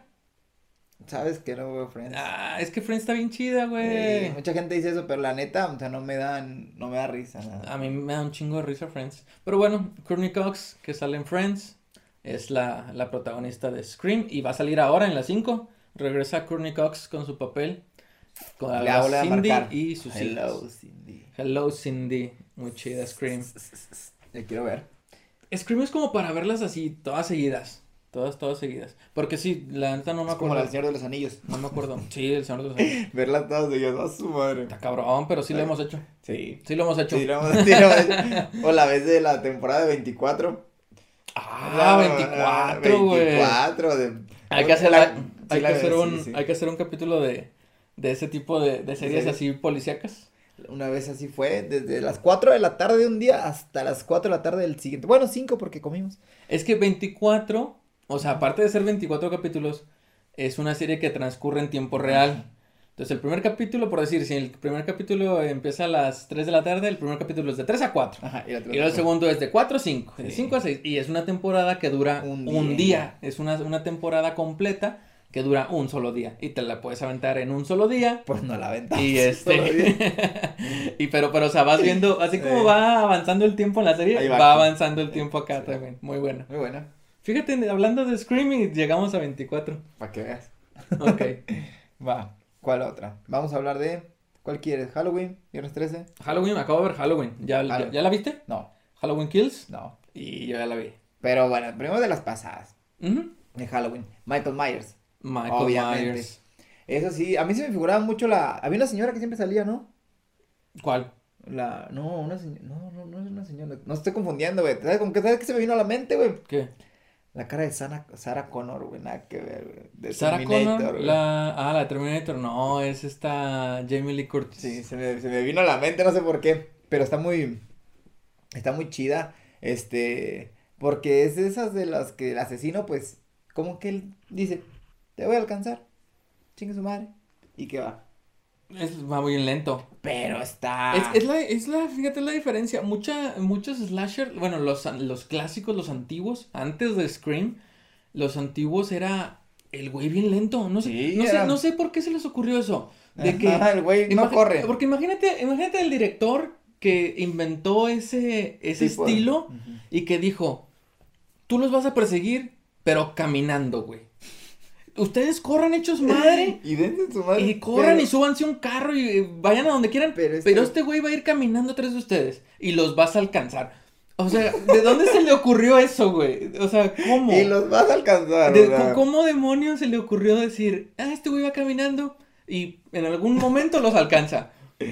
Speaker 2: Sabes que no veo Friends.
Speaker 1: Ah, es que Friends está bien chida, güey.
Speaker 2: mucha gente dice eso, pero la neta, o sea, no me dan, no me da risa nada.
Speaker 1: A mí me da un chingo de risa Friends. Pero bueno, Courtney Cox, que sale en Friends, es la, la protagonista de Scream y va a salir ahora en la 5. Regresa Courtney Cox con su papel. Con
Speaker 2: Le
Speaker 1: la Cindy y sus
Speaker 2: Hello,
Speaker 1: hijos.
Speaker 2: Cindy.
Speaker 1: Hello Cindy. Muy chida Scream.
Speaker 2: Ya quiero ver.
Speaker 1: Scream es como para verlas así, todas seguidas. Todas, todas seguidas. Porque sí, la neta no me
Speaker 2: Es como
Speaker 1: acuerdo.
Speaker 2: la del Señor de los Anillos.
Speaker 1: No me acuerdo. Sí, el Señor de los Anillos.
Speaker 2: Verlas todas seguidas, a su madre.
Speaker 1: Está cabrón, pero sí lo hemos hecho.
Speaker 2: Sí.
Speaker 1: Sí lo hemos hecho.
Speaker 2: Sí, lo hemos- sí, lo hemos hecho. O la vez de la temporada de 24.
Speaker 1: Ah, 24, güey.
Speaker 2: 24 de...
Speaker 1: Hay que hacer,
Speaker 2: La-
Speaker 1: hay, que hacer un,
Speaker 2: sí.
Speaker 1: hay que hacer un capítulo de, de ese tipo de, de series
Speaker 2: series?
Speaker 1: así policíacas.
Speaker 2: Una vez así fue, desde las 4 de la tarde de un día hasta las 4 de la tarde del siguiente. Bueno, 5 porque comimos.
Speaker 1: Es que 24, o sea, aparte de ser 24 capítulos, es una serie que transcurre en tiempo real. Entonces, el primer capítulo, por decir, si el primer capítulo empieza a las 3 de la tarde, el primer capítulo es de 3 a 4.
Speaker 2: Ajá, y
Speaker 1: el segundo es de 4 a 5, de
Speaker 2: Sí.
Speaker 1: 5 a 6. Y es una temporada que dura
Speaker 2: Un
Speaker 1: un,
Speaker 2: día.
Speaker 1: día. Es una, una temporada completa que dura un solo día. Y te la puedes aventar en un solo día.
Speaker 2: Pues no la aventamos.
Speaker 1: Y este. y pero, pero, o sea, vas viendo, así como va avanzando el tiempo en la serie, va,
Speaker 2: va.
Speaker 1: avanzando el tiempo acá
Speaker 2: Sí.
Speaker 1: también. Muy buena.
Speaker 2: Muy buena,
Speaker 1: Fíjate, hablando de Screaming, llegamos a 24.
Speaker 2: para que veas.
Speaker 1: Ok.
Speaker 2: Va, ¿cuál otra? Vamos a hablar de... ¿Cuál quieres? ¿Halloween? ¿Viernes 13?
Speaker 1: Halloween, acabo de ver Halloween. ¿Ya, ya,
Speaker 2: Halloween.
Speaker 1: ya la viste?
Speaker 2: No,
Speaker 1: Halloween Kills.
Speaker 2: no.
Speaker 1: Y yo ya la vi.
Speaker 2: Pero bueno, primero de las pasadas.
Speaker 1: Ujú.
Speaker 2: De Halloween. Michael Myers.
Speaker 1: Michael
Speaker 2: Obviamente.
Speaker 1: Myers.
Speaker 2: Eso sí, a mí se me figuraba mucho la... Había una señora que siempre salía, ¿no?
Speaker 1: ¿Cuál?
Speaker 2: La... No, una señora... No, no, no es una señora. No estoy confundiendo, güey. ¿Sabes con qué, ¿sabes qué se me vino a la mente, güey?
Speaker 1: ¿Qué?
Speaker 2: La cara de Sana- Sarah Connor, güey. Nada que ver, güey. De
Speaker 1: Sarah
Speaker 2: Terminator,
Speaker 1: Connor,
Speaker 2: güey.
Speaker 1: la... Ah, la Terminator, no, es esta Jamie Lee Curtis.
Speaker 2: Sí, se me, se me vino a la mente, no sé por qué. Pero está muy... Está muy chida. Este... Porque es de esas de las que el asesino, pues... Como que él dice... Te voy a alcanzar. Chingue su madre. Y que va.
Speaker 1: Es, va muy lento.
Speaker 2: Pero está...
Speaker 1: Es, es la, es la, fíjate la diferencia. Mucha, muchos slasher, bueno, los, los clásicos, los antiguos, antes de Scream, los antiguos era el güey bien lento. No sé,
Speaker 2: Sí,
Speaker 1: no,
Speaker 2: era-
Speaker 1: sé, no sé por qué se les ocurrió eso. De que,
Speaker 2: Ajá, el güey no corre.
Speaker 1: Porque imagínate, imagínate el director que inventó ese, ese estilo y que dijo, tú los vas a perseguir, pero caminando, güey. Ustedes corran hechos madre.
Speaker 2: Y dense en su madre.
Speaker 1: Y corran
Speaker 2: pero-
Speaker 1: y súbanse un carro y vayan a donde quieran.
Speaker 2: Pero
Speaker 1: Pero
Speaker 2: este-
Speaker 1: este, güey va a ir caminando atrás de ustedes y los vas a alcanzar. O sea, ¿de dónde se le ocurrió eso, güey? O sea, ¿cómo?
Speaker 2: Y los vas a alcanzar.
Speaker 1: De-
Speaker 2: o sea.
Speaker 1: ¿Cómo demonios se le ocurrió decir, ah, este güey va caminando y en algún momento los alcanza?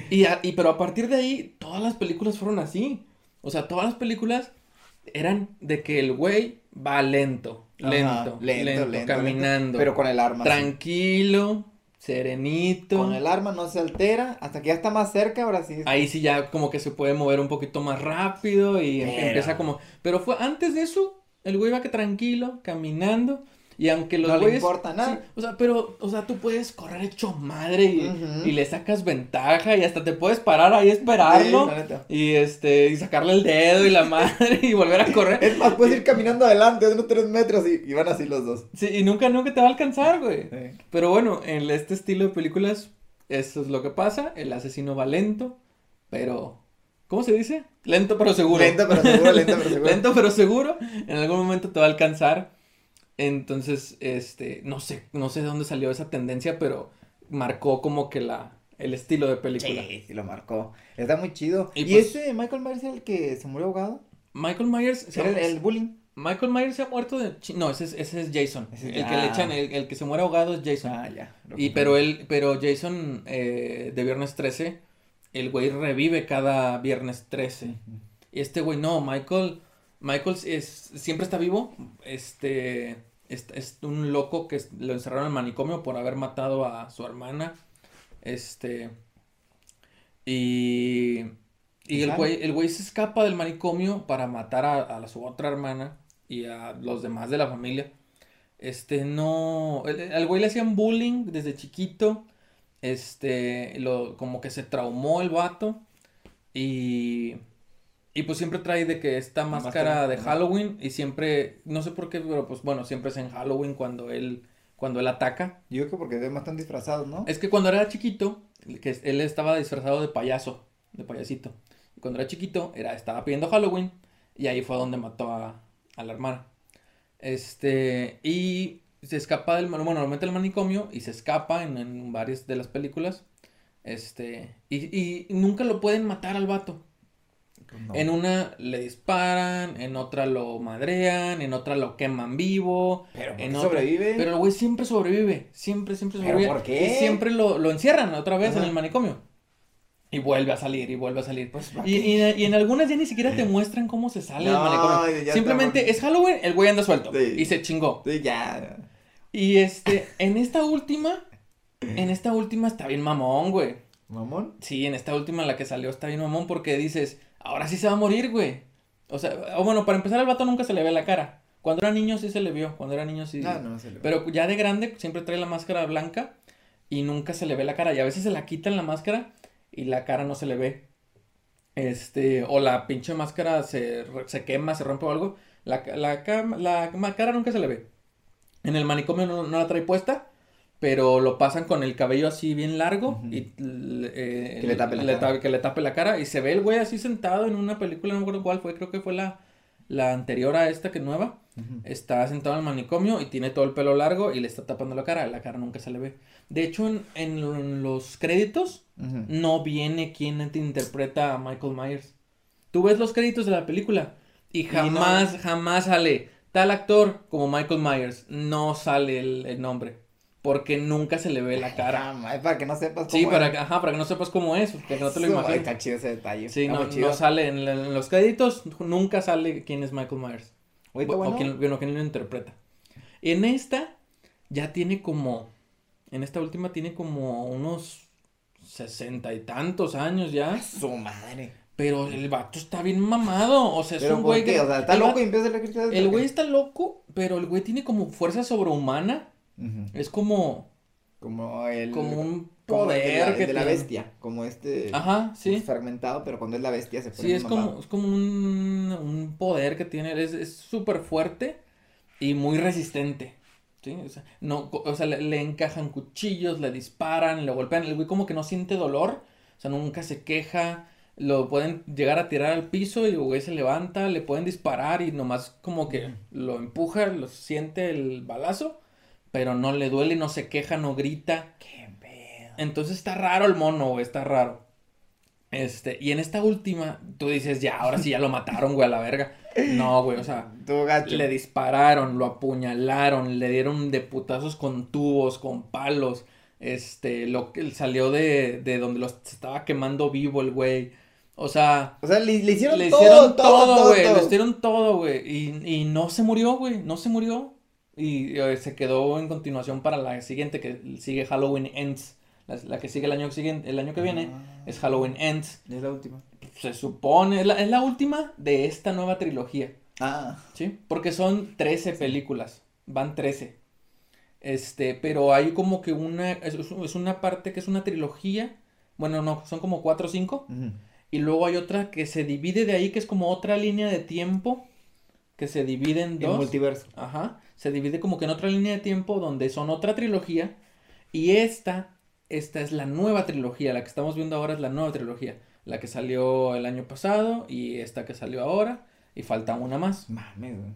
Speaker 1: Y, a- y pero a partir de ahí, todas las películas fueron así. O sea, todas las películas eran de que el güey va lento. Lento, lento, caminando.
Speaker 2: pero con el arma.
Speaker 1: Tranquilo, serenito.
Speaker 2: Con el arma no se altera, hasta que ya está más cerca, ahora sí.
Speaker 1: Ahí sí ya como que se puede mover un poquito más rápido y em, empieza como... Pero fue antes de eso, el güey va que tranquilo, caminando. Y aunque los
Speaker 2: no
Speaker 1: güeyes.
Speaker 2: le importa nada.
Speaker 1: o sea, pero, o sea, tú puedes correr hecho madre y, le sacas ventaja y hasta te puedes parar ahí esperarlo. y este, y sacarle el dedo y la madre y volver a correr.
Speaker 2: Es más, puedes ir caminando adelante unos tres metros y, van así los dos.
Speaker 1: Sí, y nunca, nunca te va a alcanzar, güey. Pero bueno, en este estilo de películas, eso es lo que pasa. El asesino va lento, pero. ¿Cómo se dice? Lento pero seguro.
Speaker 2: Lento pero seguro, lento pero seguro.
Speaker 1: lento pero seguro. En algún momento te va a alcanzar. Entonces, este, no sé, no sé de dónde salió esa tendencia, pero marcó como que la, el estilo de película.
Speaker 2: Sí, sí lo marcó. Está muy chido. ¿Y, pues ese Michael Myers el que se murió ahogado?
Speaker 1: Michael Myers.
Speaker 2: Era el, bullying.
Speaker 1: Michael Myers se ha muerto de... No, ese es, ese es Jason. el que le echan, el, que se muere ahogado es Jason.
Speaker 2: Ah, ya.
Speaker 1: Y pero él, pero Jason eh, de Viernes 13, el güey revive cada Viernes 13. Y este güey no, Michael Michael es, siempre está vivo. Este es, un loco que lo encerraron en el manicomio por haber matado a su hermana. Este. Y. Y el güey, el güey se escapa del manicomio para matar a, su otra hermana y a los demás de la familia. Este, no. Al güey le hacían bullying desde chiquito. Este, lo, como que se traumó el vato. Y y pues siempre trae de que esta máscara, de Halloween y siempre, no sé por qué, pero pues bueno, siempre es en Halloween cuando él, cuando él ataca.
Speaker 2: Yo creo que porque además están disfrazados, ¿no?
Speaker 1: Es que cuando era chiquito, que él estaba disfrazado de payaso, de payasito. Y cuando era chiquito, era, estaba pidiendo Halloween y ahí fue donde mató a, a la hermana. Este, y se escapa del, bueno, normalmente el manicomio y se escapa en, en varias de las películas. Este, y, y nunca lo pueden matar al vato. Pues en una le disparan, en otra lo madrean, en otra lo queman vivo.
Speaker 2: Pero
Speaker 1: en
Speaker 2: sobrevive.
Speaker 1: Pero el güey siempre sobrevive, siempre, siempre sobrevive.
Speaker 2: ¿Pero por qué?
Speaker 1: Y siempre lo, lo encierran otra vez en el manicomio. Y vuelve a salir, y vuelve a salir.
Speaker 2: Pues,
Speaker 1: y, y, en algunas ya ni siquiera te muestran cómo se sale del manicomio. Simplemente es Halloween, el güey anda suelto. Y se chingó.
Speaker 2: Sí, ya.
Speaker 1: Y este, en esta última, en esta última está bien mamón, güey.
Speaker 2: ¿Mamón?
Speaker 1: Sí, en esta última la que salió está bien mamón porque dices, ahora sí se va a morir, güey. O sea, o bueno, para empezar, al vato nunca se le ve la cara. Cuando era niño sí se le vio, cuando era niño sí.
Speaker 2: Ah, no, se le
Speaker 1: Pero ya de grande siempre trae la máscara blanca y nunca se le ve la cara. Y a veces se la quitan la máscara y la cara no se le ve. Este, o la pinche máscara se, se quema, se rompe o algo. La, la, la, cara nunca se le ve. En el manicomio no, no la trae puesta pero lo pasan con el cabello así bien largo y
Speaker 2: eh, que, le tape la
Speaker 1: cara. que le tape la cara y se ve el güey así sentado en una película, no me acuerdo cuál fue, creo que fue la, la anterior a esta que nueva. Está sentado en el manicomio y tiene todo el pelo largo y le está tapando la cara, la cara nunca se le ve. De hecho, en, en los créditos no viene quién te interpreta a Michael Myers. Tú ves los créditos de la película y jamás, jamás sale tal actor como Michael Myers. No sale el nombre porque nunca se le ve la cara.
Speaker 2: para que no sepas
Speaker 1: cómo Sí, para, que, ajá, para que no sepas cómo es, que no te lo imaginas.
Speaker 2: Está chido ese detalle.
Speaker 1: Sí, no, no, sale en, los créditos, nunca sale quién es Michael Myers. o, bueno. quién, bueno, quién lo interpreta. En esta, ya tiene como, en esta última tiene como unos sesenta y tantos años ya.
Speaker 2: Su madre.
Speaker 1: Pero el vato está bien mamado. O sea, es un
Speaker 2: güey que. O sea, está loco y empieza a
Speaker 1: El güey está loco, pero el güey tiene como fuerza sobrehumana. Es como.
Speaker 2: Como el.
Speaker 1: Como un poder
Speaker 2: de la, bestia. Como este.
Speaker 1: Ajá, sí.
Speaker 2: Fragmentado, pero cuando es la bestia se
Speaker 1: pone Sí, es como, es como un, un poder que tiene. Es súper fuerte y muy resistente. ¿Sí? O sea, no, o sea le, encajan cuchillos, le disparan, le golpean. El güey como que no siente dolor. O sea, nunca se queja. Lo pueden llegar a tirar al piso y el güey se levanta, le pueden disparar y nomás como que lo empuja, lo siente el balazo pero no le duele, no se queja, no grita.
Speaker 2: Qué pedo.
Speaker 1: Entonces está raro el mono, güey, está raro. Este, y en esta última, tú dices, ya, ahora sí ya lo mataron, güey, a la verga. No, güey, o sea, le dispararon, lo apuñalaron, le dieron de putazos con tubos, con palos. Este, lo que salió de, de donde los estaba quemando vivo el güey. O sea,
Speaker 2: o sea, le, hicieron, le todo, hicieron todo,
Speaker 1: güey. Le hicieron todo, güey. Y, y no se murió, güey. No se murió. Y eh, se quedó en continuación para la siguiente, que sigue Halloween Ends. La, la que sigue el año siguiente, el año que viene,
Speaker 2: Ah.
Speaker 1: es Halloween Ends.
Speaker 2: Es la última.
Speaker 1: Se supone, es la, es la última de esta nueva trilogía.
Speaker 2: Ah.
Speaker 1: ¿Sí? Porque son 13 películas. Van 13. Este, pero hay como que una. Es, es una parte que es una trilogía. Bueno, no, son como 4 o 5.
Speaker 2: Ujú.
Speaker 1: Y luego hay otra que se divide de ahí, que es como otra línea de tiempo. Que se divide en
Speaker 2: El
Speaker 1: dos.
Speaker 2: multiverso.
Speaker 1: Ajá. Se divide como que en otra línea de tiempo donde son otra trilogía. Y esta, esta es la nueva trilogía. La que estamos viendo ahora es la nueva trilogía. La que salió el año pasado y esta que salió ahora. Y falta una más.
Speaker 2: Mames, güey.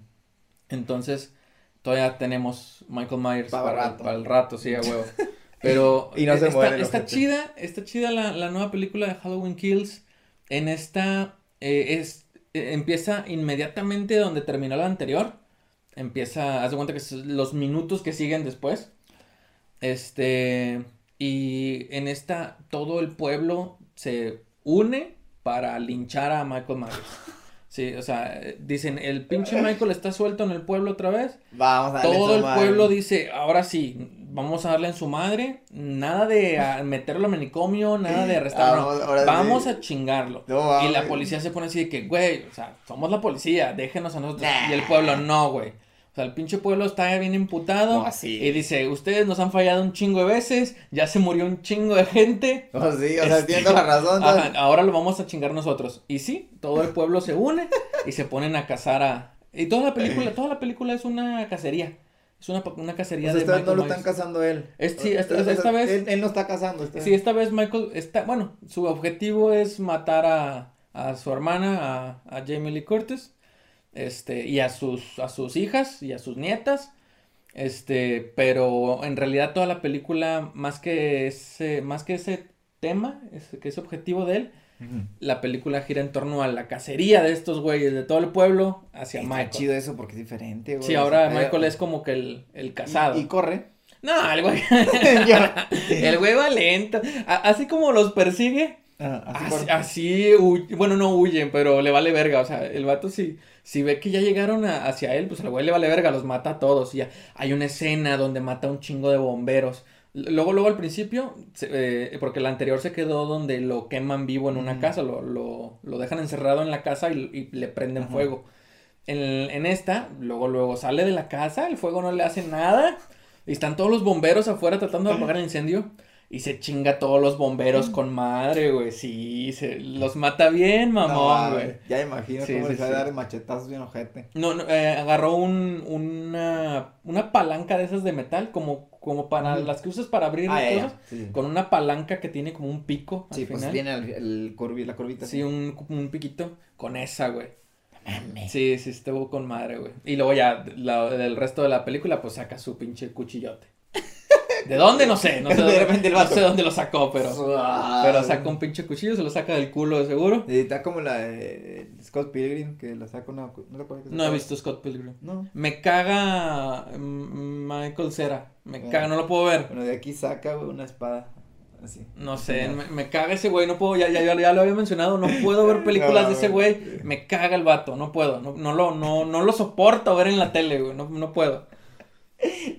Speaker 1: Entonces, todavía tenemos Michael Myers
Speaker 2: Pa'
Speaker 1: para,
Speaker 2: rato.
Speaker 1: para el rato, sí, a huevo. Pero
Speaker 2: Y no se
Speaker 1: está,
Speaker 2: el
Speaker 1: está chida, está chida la, la nueva película de Halloween Kills. En esta eh, es empieza inmediatamente donde terminó la anterior. Empieza, haz de cuenta que es los minutos que siguen después. Este, y en esta todo el pueblo se une para linchar a Michael Myers. Sí, o sea, dicen, el pinche Michael está suelto en el pueblo otra vez.
Speaker 2: Vamos a darle
Speaker 1: Todo
Speaker 2: su
Speaker 1: el
Speaker 2: madre.
Speaker 1: pueblo dice, ahora sí, vamos a darle en su madre. Nada de a, meterlo a manicomio, nada de arrestarlo.
Speaker 2: Vamos, ahora
Speaker 1: Vamos
Speaker 2: sí.
Speaker 1: a chingarlo.
Speaker 2: No
Speaker 1: y la policía se pone así de que, güey, o sea, somos la policía, déjenos a nosotros.
Speaker 2: Nah.
Speaker 1: Y el pueblo, no, güey. O sea, el pinche pueblo está bien imputado.
Speaker 2: No, sí.
Speaker 1: Y dice, ustedes nos han fallado un chingo de veces, ya se murió un chingo de gente.
Speaker 2: Oh, sí, o sea,
Speaker 1: Este,
Speaker 2: entiendo la razón.
Speaker 1: Ahora lo vamos a chingar nosotros. Y sí, todo el pueblo se une y se ponen a cazar a... Y toda la película, toda la película es una cacería. Es una, una
Speaker 2: O
Speaker 1: cacería
Speaker 2: sea,
Speaker 1: de
Speaker 2: esta vez no lo están cazando él.
Speaker 1: Es- sí,
Speaker 2: O
Speaker 1: esta vez-
Speaker 2: Él, él no está cazando. Esta
Speaker 1: Sí, esta vez Michael está... Bueno, su objetivo es matar a, a su hermana, a, a Jamie Lee Curtis. Este, y a sus, a sus hijas y a sus nietas. Este, pero en realidad toda la película, más que ese, más que ese tema, ese, que ese objetivo de él, la película gira en torno a la cacería de estos güeyes de todo el pueblo hacia
Speaker 2: Está
Speaker 1: Michael.
Speaker 2: chido eso porque es diferente, güey.
Speaker 1: Sí, ahora Michael es como que el, el casado.
Speaker 2: Y, y corre.
Speaker 1: No, el güey. El güey va lento. A- así como los persigue,
Speaker 2: Ah, así
Speaker 1: bueno, no huyen, pero le vale verga. O sea, el vato si, si ve que ya llegaron a- hacia él, pues al güey le vale verga, los mata a todos. Y ya hay una escena donde mata a un chingo de bomberos. Luego, luego al principio, eh, porque la anterior se quedó donde lo queman vivo en una casa, lo, lo, lo dejan encerrado en la casa y, y le prenden
Speaker 2: Ajá.
Speaker 1: fuego. En, en esta, luego, luego sale de la casa, el fuego no le hace nada. Y están todos los bomberos afuera tratando de apagar el incendio. Y se chinga a todos los bomberos con madre, güey. Sí, se los mata bien,
Speaker 2: No,
Speaker 1: mamón, güey.
Speaker 2: Ya imagino
Speaker 1: Sí,
Speaker 2: cómo
Speaker 1: sí,
Speaker 2: les va a dar machetazos bien ojete.
Speaker 1: No, no, eh, agarró un, una, una palanca de esas de metal, como, como para las que usas para abrir
Speaker 2: Ah,
Speaker 1: cosas.
Speaker 2: Sí,
Speaker 1: Con una palanca que tiene como un pico al
Speaker 2: Sí, pues
Speaker 1: final.
Speaker 2: viene el, el curvi, la curvita.
Speaker 1: Sí, un, un piquito. Con esa, güey.
Speaker 2: Mames.
Speaker 1: Sí, sí, estuvo con madre, güey. Y luego ya, la- del resto de la película, pues saca su pinche cuchillote. ¿De dónde? No sé, no sé,
Speaker 2: De
Speaker 1: dónde,
Speaker 2: repente el
Speaker 1: no
Speaker 2: vato.
Speaker 1: sé dónde lo sacó, pero,
Speaker 2: Suave.
Speaker 1: pero saca un pinche cuchillo, se lo saca del culo de seguro.
Speaker 2: Y está como la de Scott Pilgrim, que la saca una... ¿No que
Speaker 1: No he visto Scott Pilgrim.
Speaker 2: No.
Speaker 1: Me caga Michael Cera. Me caga, no lo puedo ver.
Speaker 2: Bueno, de aquí saca, güey, una espada. Así.
Speaker 1: No sé, me, me caga ese güey, no puedo, ya, ya, ya, lo había mencionado, no puedo ver películas
Speaker 2: No,
Speaker 1: de ese
Speaker 2: güey.
Speaker 1: güey, me caga el vato, no puedo, no, no lo, no, no lo soporto ver en la tele, güey, no, no puedo.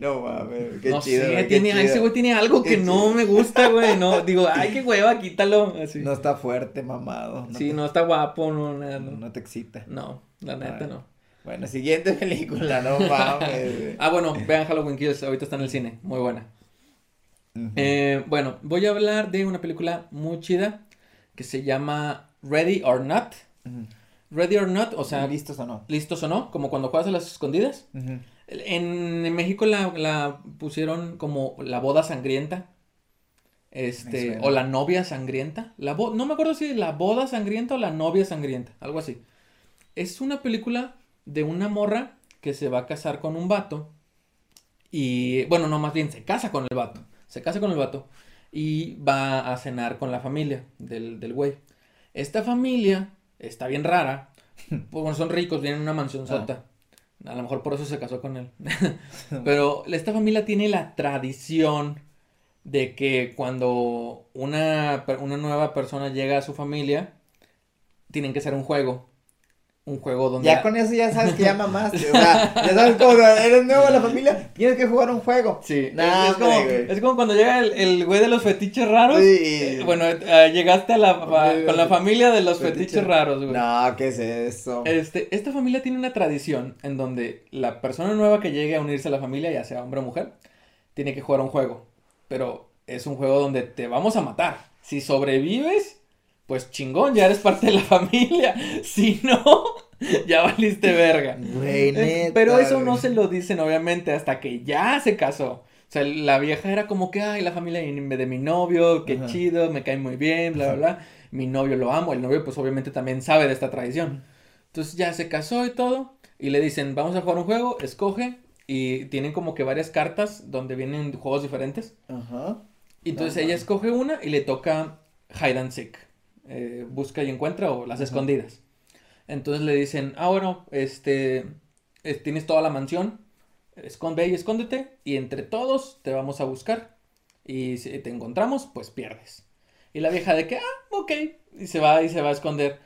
Speaker 2: No mames, qué
Speaker 1: no
Speaker 2: chido.
Speaker 1: sé,
Speaker 2: qué
Speaker 1: tiene,
Speaker 2: chido.
Speaker 1: ese güey tiene algo que
Speaker 2: Qué
Speaker 1: no
Speaker 2: chido.
Speaker 1: me gusta, güey, no, digo, ay, qué hueva, quítalo, así.
Speaker 2: No está fuerte, mamado.
Speaker 1: sí,
Speaker 2: te,
Speaker 1: no está guapo, no, nada, no.
Speaker 2: no te excita.
Speaker 1: No, la neta no.
Speaker 2: Bueno, siguiente película, no mames.
Speaker 1: Ah, bueno, vean Halloween Kills, ahorita está en el cine, muy buena. Eh, bueno, voy a hablar de una película muy chida que se llama Ready or Not. Ready or Not, o sea,
Speaker 2: ¿Listos o no?
Speaker 1: listos o no, como cuando juegas a las escondidas.
Speaker 2: Ujú.
Speaker 1: En, en México la, la pusieron como la boda sangrienta. Este, o la novia sangrienta. La bo- no me acuerdo si la boda sangrienta o la novia sangrienta, algo así. Es una película de una morra que se va a casar con un vato. Y, bueno, no, más bien se casa con el vato. Se casa con el vato. Y va a cenar con la familia del, del güey. Esta familia está bien rara. Pues, bueno, son ricos, vienen en una mansión sota. A lo mejor por eso se casó con él. Pero esta familia tiene la tradición de que cuando una, una nueva persona llega a su familia, tienen que hacer un juego. Un juego donde...
Speaker 2: Ya con eso ya sabes que ya mamaste, o sea, ya sabes cómo eres nuevo en la familia, tienes que jugar un juego.
Speaker 1: Sí,
Speaker 2: Nah,
Speaker 1: es, es como, es como cuando llega el, el güey de los fetiches raros.
Speaker 2: Sí.
Speaker 1: Eh, bueno, eh, llegaste a la, con la familia de los
Speaker 2: fetiche.
Speaker 1: fetiches raros, güey.
Speaker 2: No, ¿qué es eso?
Speaker 1: Este, esta familia tiene una tradición en donde la persona nueva que llegue a unirse a la familia, ya sea hombre o mujer, tiene que jugar un juego. Pero es un juego donde te vamos a matar. Si sobrevives, pues chingón, ya eres parte de la familia. Si no, ya valiste verga.
Speaker 2: Güey,
Speaker 1: Eh,
Speaker 2: neta,
Speaker 1: Pero eso no se lo dicen, obviamente, hasta que ya se casó. O sea, la vieja era como que, ay, la familia de mi novio, qué
Speaker 2: Ajá.
Speaker 1: chido, me cae muy bien, bla, bla, bla. Mi novio lo amo, el novio pues obviamente también sabe de esta tradición. Entonces ya se casó y todo, y le dicen, vamos a jugar un juego, escoge, y tienen como que varias cartas donde vienen juegos diferentes.
Speaker 2: Ajá.
Speaker 1: Y entonces
Speaker 2: No
Speaker 1: ella escoge una y le toca hide and seek, eh, busca y encuentra o las escondidas. Entonces le dicen, ah, bueno, este, tienes toda la mansión, esconde y escóndete, y entre todos te vamos a buscar. Y si te encontramos, pues pierdes. Y la vieja de que, ah, ok, y se va y se va a esconder.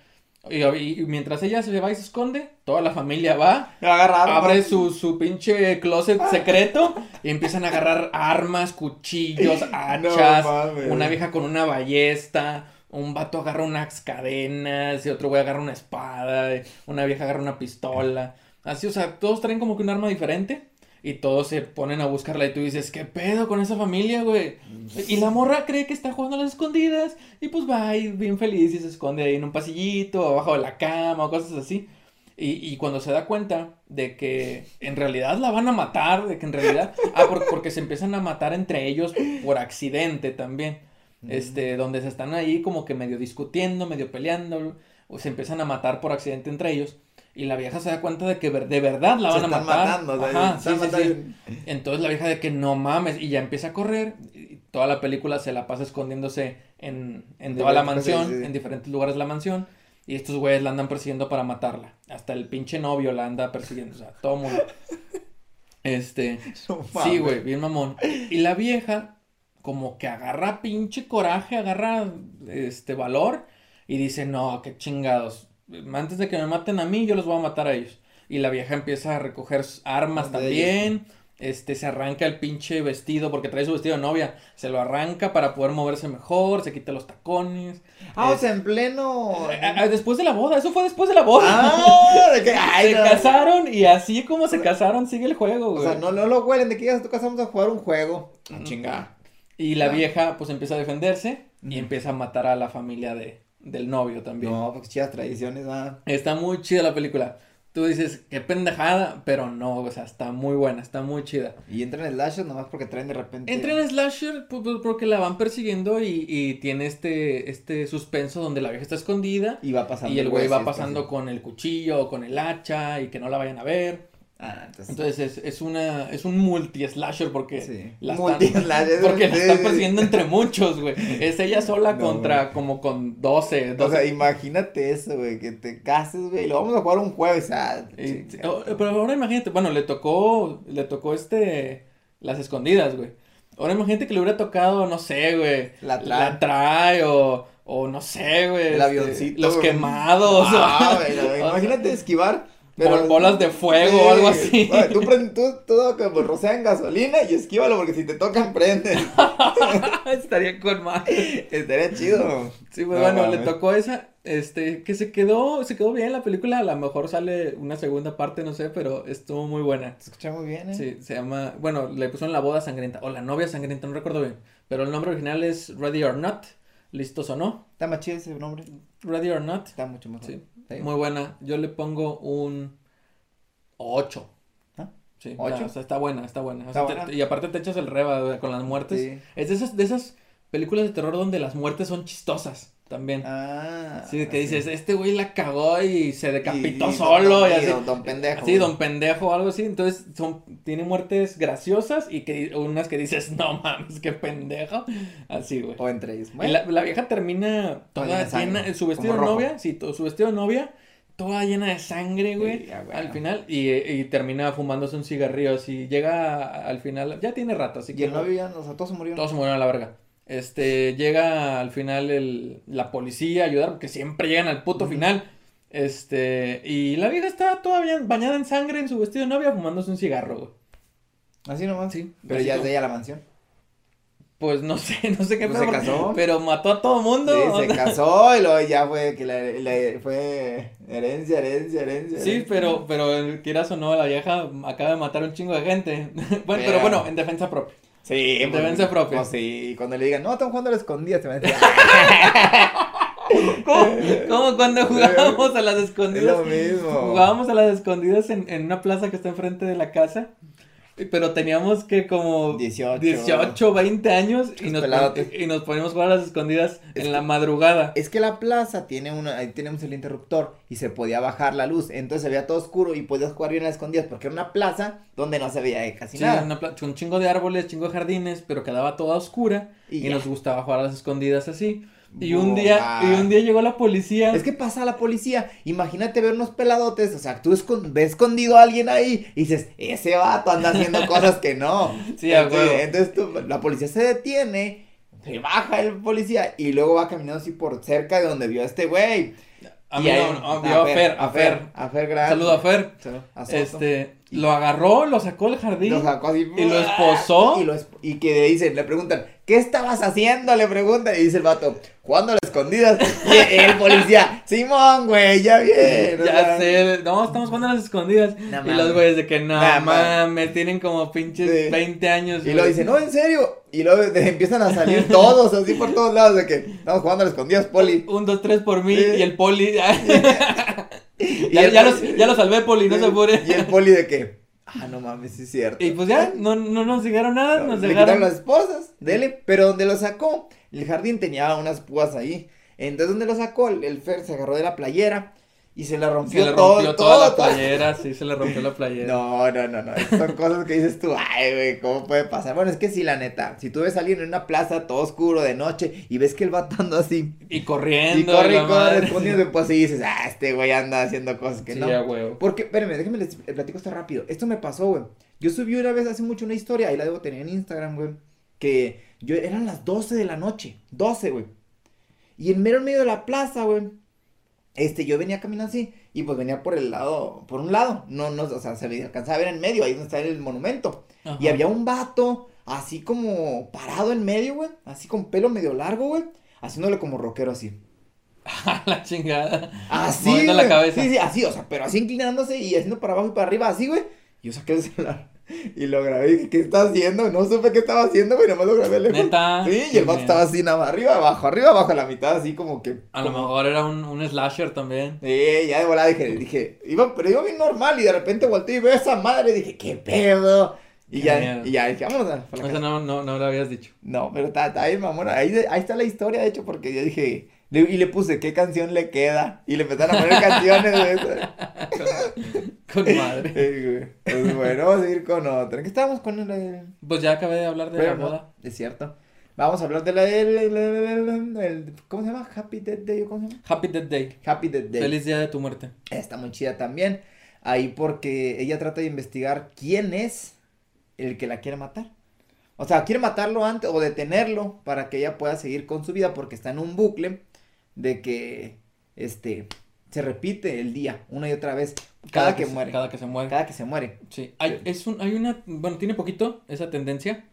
Speaker 1: Y, y mientras ella se va y se esconde, toda la familia va
Speaker 2: Agarraron.
Speaker 1: abre su, su pinche closet secreto y empiezan a agarrar armas, cuchillos, hachas, una vieja con una ballesta, un vato agarra unas cadenas y otro güey agarra una espada, y una vieja agarra una pistola. Así, o sea, todos traen como que un arma diferente y todos se ponen a buscarla y tú dices, ¿qué pedo con esa familia, güey? Y la morra cree que está jugando a las escondidas y pues va ahí bien feliz y se esconde ahí en un pasillito, abajo de la cama o cosas así. Y, y cuando se da cuenta de que en realidad la van a matar, de que en realidad... Ah, por- porque se empiezan a matar entre ellos por accidente también. Este, donde se están ahí como que medio discutiendo, medio peleando, o se empiezan a matar por accidente entre ellos. Y la vieja se da cuenta de que de verdad la
Speaker 2: Se
Speaker 1: van a
Speaker 2: están
Speaker 1: matar.
Speaker 2: matando, o sea,
Speaker 1: Ajá,
Speaker 2: se
Speaker 1: sí,
Speaker 2: están
Speaker 1: sí, sí.
Speaker 2: matando.
Speaker 1: Entonces la vieja de que no mames, y ya empieza a correr, y toda la película se la pasa escondiéndose en, en toda la mansión, en diferentes lugares de la mansión, y estos güeyes la andan persiguiendo para matarla. Hasta el pinche novio la anda persiguiendo, o sea, todo mundo. Este,
Speaker 2: No
Speaker 1: sí, güey, bien mamón. Y la vieja, como que agarra pinche coraje, agarra este valor, y dice, no, qué chingados. Antes de que me maten a mí, yo los voy a matar a ellos. Y la vieja empieza a recoger armas también. Este, se arranca el pinche vestido porque trae su vestido de novia. Se lo arranca para poder moverse mejor, se quita los tacones.
Speaker 2: Ah, o
Speaker 1: Es-
Speaker 2: sea, en pleno.
Speaker 1: Ah, ah, después de la boda, eso fue después de la boda.
Speaker 2: Ah, de que. Ay,
Speaker 1: se
Speaker 2: no.
Speaker 1: casaron y así como se casaron sigue el juego,
Speaker 2: O
Speaker 1: güey.
Speaker 2: sea, no, no lo huelen de que llegas a tu casa, vamos a jugar un juego. Ah, chinga.
Speaker 1: Y la
Speaker 2: Ah.
Speaker 1: vieja pues empieza a defenderse y empieza a matar a la familia de, del novio también.
Speaker 2: No, porque chidas tradiciones, va.
Speaker 1: Está muy chida la película. Tú dices, qué pendejada, pero no, o sea, está muy buena, está muy chida.
Speaker 2: Y entran en slasher nomás porque traen de repente.
Speaker 1: Entra en Slasher pu- pu- porque la van persiguiendo y, y tiene este, este suspenso donde la vieja está escondida
Speaker 2: Y va pasando.
Speaker 1: y el güey va pasando con el cuchillo o con el hacha y que no la vayan a ver.
Speaker 2: Ah, entonces.
Speaker 1: Entonces es, es una, es un multi-slasher porque
Speaker 2: Sí.
Speaker 1: la
Speaker 2: Multi-
Speaker 1: están,
Speaker 2: slasher,
Speaker 1: porque la
Speaker 2: sí,
Speaker 1: están
Speaker 2: sí.
Speaker 1: persiguiendo entre muchos, güey. Es ella sola
Speaker 2: No,
Speaker 1: contra
Speaker 2: güey.
Speaker 1: como con 12,
Speaker 2: O
Speaker 1: 12
Speaker 2: sea, imagínate eso, güey, que te cases, güey, y lo vamos a jugar un jueves, ah,
Speaker 1: Y- oh, pero ahora imagínate, bueno, le tocó, le tocó este, las escondidas, güey. Ahora imagínate que le hubiera tocado, no sé, güey,
Speaker 2: La
Speaker 1: la
Speaker 2: trae.
Speaker 1: trae o, o no sé, güey.
Speaker 2: El
Speaker 1: este,
Speaker 2: avioncito.
Speaker 1: Los
Speaker 2: güey.
Speaker 1: quemados.
Speaker 2: Ah,
Speaker 1: o-
Speaker 2: güey,
Speaker 1: o
Speaker 2: imagínate esquivar.
Speaker 1: Bol- bolas de fuego o algo así.
Speaker 2: Tú, prende, tú todo como rocean gasolina y esquívalo porque si te tocan prende.
Speaker 1: Estaría con más.
Speaker 2: Estaría chido.
Speaker 1: Sí, pues
Speaker 2: No
Speaker 1: bueno, le tocó esa, este, que se quedó, se quedó bien la película, a lo mejor sale una segunda parte, no sé, pero estuvo muy buena.
Speaker 2: Se escucha muy bien, eh.
Speaker 1: Sí, se llama, bueno, le pusieron la boda sangrienta, o la novia sangrienta, no recuerdo bien, pero el nombre original es Ready or Not, listos o no,
Speaker 2: Está más chido ese nombre.
Speaker 1: Ready or Not,
Speaker 2: Está mucho mejor.
Speaker 1: sí,
Speaker 2: Sí.
Speaker 1: muy buena, yo le pongo un 8.
Speaker 2: ¿Ah?
Speaker 1: Sí,
Speaker 2: ¿Ocho?
Speaker 1: o sea, o sea, está buena, está buena. o te-
Speaker 2: buena.
Speaker 1: y aparte te echas el reba güey, con las muertes.
Speaker 2: Sí.
Speaker 1: Es de esas, de esas películas de terror donde las muertes son chistosas también.
Speaker 2: Ah.
Speaker 1: Sí, que
Speaker 2: así.
Speaker 1: dices, este güey la cagó y se decapitó
Speaker 2: Y- y
Speaker 1: solo
Speaker 2: don-
Speaker 1: y
Speaker 2: y
Speaker 1: así.
Speaker 2: don- don pendejo,
Speaker 1: Sí, don pendejo o algo así. Entonces, son, tiene muertes graciosas y que unas que dices, no mames, qué pendejo. Así, güey.
Speaker 2: O entre ellos.
Speaker 1: Y la, la vieja termina toda
Speaker 2: llena
Speaker 1: su vestido de novia, sí, to- su vestido de novia, toda llena de sangre, güey.
Speaker 2: Sí.
Speaker 1: Al final, y, y termina fumándose un cigarrillo, así, llega al final, ya tiene rato, así
Speaker 2: y
Speaker 1: que
Speaker 2: el novio ya, o sea, todos se murieron.
Speaker 1: todos se murieron a la verga. Este, llega al final el, la policía a ayudar, porque siempre llegan al puto final. Este, y la vieja estaba todavía bañada en sangre en su vestido de novia fumándose un cigarro, güey.
Speaker 2: Así nomás.
Speaker 1: Sí,
Speaker 2: Pero ya es de ella la mansión.
Speaker 1: Pues no sé, no sé qué
Speaker 2: Pues se casó.
Speaker 1: Pero mató a todo mundo.
Speaker 2: Sí, se casó y luego ya fue que la, la- fue herencia, herencia, herencia.
Speaker 1: Sí,
Speaker 2: herencia.
Speaker 1: pero, pero quieras o no, la vieja acaba de matar a un chingo de gente. bueno, pero
Speaker 2: Pero-
Speaker 1: bueno, en defensa propia.
Speaker 2: Sí,
Speaker 1: En defensa propia.
Speaker 2: sí, cuando le digan, no, están jugando a la escondida, te van a decir,
Speaker 1: ¿Cómo, cómo cuando jugábamos a las
Speaker 2: es
Speaker 1: escondidas?
Speaker 2: lo mismo.
Speaker 1: Jugábamos a las escondidas en, en una plaza que está enfrente de la casa. Pero teníamos que como
Speaker 2: 18.
Speaker 1: 18, 20 años y nos,
Speaker 2: Peladote.
Speaker 1: pon- y nos poníamos a jugar a las escondidas
Speaker 2: Es
Speaker 1: en
Speaker 2: que-
Speaker 1: la madrugada.
Speaker 2: Es que la plaza tiene una, ahí tenemos el interruptor y se podía bajar la luz, entonces se veía todo oscuro y podías jugar bien a las escondidas porque era una plaza donde no se veía eh, casi
Speaker 1: Sí,
Speaker 2: nada.
Speaker 1: una un chingo de árboles, chingo de jardines, pero quedaba toda oscura
Speaker 2: Y
Speaker 1: y, nos gustaba jugar a las escondidas así. Y un día, y un día llegó la policía.
Speaker 2: Es que pasa la policía, imagínate ver unos peladotes, o sea, tú escon- ves escondido a alguien ahí y dices, ese vato anda haciendo cosas que no.
Speaker 1: Sí, a
Speaker 2: entonces, entonces tú- la policía se detiene, se baja el policía y luego va caminando así por cerca de donde vio a este güey.
Speaker 1: a mí no, no, a Fer, a Fer.
Speaker 2: a Fer Grande.
Speaker 1: Saludo a Fer.
Speaker 2: A Soto.
Speaker 1: Lo agarró, lo sacó del jardín.
Speaker 2: Lo sacó así.
Speaker 1: y lo esposó.
Speaker 2: Y, lo esp- y que le dicen, le preguntan, ¿qué estabas haciendo? Le preguntan. Y dice el vato, jugando a las escondidas. Y el policía, Simón, güey, ya bien.
Speaker 1: Ya sé, no, estamos jugando a las escondidas. Y los güeyes de que no
Speaker 2: No mames.
Speaker 1: tienen como pinches
Speaker 2: Sí.
Speaker 1: 20 años.
Speaker 2: Y lo dicen, no, en serio. Y luego empiezan a salir todos así por todos lados de que estamos jugando a las escondidas, Poli.
Speaker 1: Un, dos, tres por mí
Speaker 2: Sí.
Speaker 1: y el poli. Ya, ya, los, ya lo salvé, poli, no se apure.
Speaker 2: Y el Poli de que, ah, no mames, sí es cierto.
Speaker 1: Y pues ya, no, no nos dijeron nada, nos
Speaker 2: le quitaron las esposas, dele, pero donde lo sacó, el jardín tenía unas púas ahí. Entonces, donde lo sacó, el, el Fer se agarró de la playera y se le rompió,
Speaker 1: Se le rompió
Speaker 2: todo,
Speaker 1: toda la
Speaker 2: todo.
Speaker 1: playera, sí, se le rompió la playera.
Speaker 2: No, no, no, no. Son cosas que dices tú, ay, güey, ¿cómo puede pasar? Bueno, es que sí, la neta. Si tú ves a alguien en una plaza todo oscuro de noche y ves que él va andando así
Speaker 1: Y corriendo.
Speaker 2: y corre y corre respondiendo, pues sí dices, ah, este güey anda haciendo cosas que
Speaker 1: Sí,
Speaker 2: no.
Speaker 1: a huevo.
Speaker 2: Porque, espérenme, déjenme les platico esto rápido. Esto me pasó, güey. Yo subí una vez hace mucho una historia, ahí la debo tener en Instagram, güey. Que yo eran las 12 de la noche, 12, güey. Y en mero medio de la plaza, güey. Este, yo venía caminando así, y pues venía por el lado, por un lado, no, no, o sea, se me alcanzaba a ver en medio, ahí donde está el monumento.
Speaker 1: Ajá.
Speaker 2: Y había un vato, así como parado en medio, güey, así con pelo medio largo, güey, haciéndole como rockero así.
Speaker 1: A la chingada.
Speaker 2: Así,
Speaker 1: Moviendo la cabeza.
Speaker 2: Sí, sí, así, o sea, pero así inclinándose y haciendo para abajo y para arriba, así, güey. Yo saqué el celular y lo grabé y dije, ¿qué está haciendo? No supe qué estaba haciendo, güey, nomás lo grabé lejos.
Speaker 1: Neta.
Speaker 2: Sí, y el vato estaba así, nada más, arriba, abajo, arriba, abajo, a la mitad, así como que.
Speaker 1: A lo mejor era un, un slasher también.
Speaker 2: Sí, ya de volada dije, dije, iba, pero iba bien normal y de repente volteé y veo a esa madre y dije, ¿qué pedo? Y
Speaker 1: Qué
Speaker 2: ya,
Speaker 1: miedo.
Speaker 2: y ya dije, vámonos a para la
Speaker 1: Eso
Speaker 2: casa".
Speaker 1: no, no, no lo habías dicho.
Speaker 2: No, pero está, está ahí, mamona. Ahí, ahí está la historia, de hecho, porque yo dije. Le- y le puse qué canción le queda. Y le empezaron a poner canciones de.
Speaker 1: Con madre.
Speaker 2: Pues bueno, vamos a seguir con otra. ¿Qué estábamos con el, el-
Speaker 1: Pues ya acabé de hablar de la
Speaker 2: no,
Speaker 1: boda.
Speaker 2: Es cierto. Vamos a hablar de la del. el- el- el- el- ¿Cómo se llama? Happy Death Day. ¿o ¿Cómo se llama?
Speaker 1: Happy Death Day.
Speaker 2: Happy Death Day.
Speaker 1: Feliz día de tu muerte.
Speaker 2: Está muy chida también. Ahí porque ella trata de investigar quién es el que la quiere matar. O sea, quiere matarlo antes o detenerlo para que ella pueda seguir con su vida porque está en un bucle de que este se repite el día una y otra vez cada, que muere,
Speaker 1: Cada que se muere.
Speaker 2: cada que se muere.
Speaker 1: Sí. Hay, es un, hay una, bueno, tiene poquito esa tendencia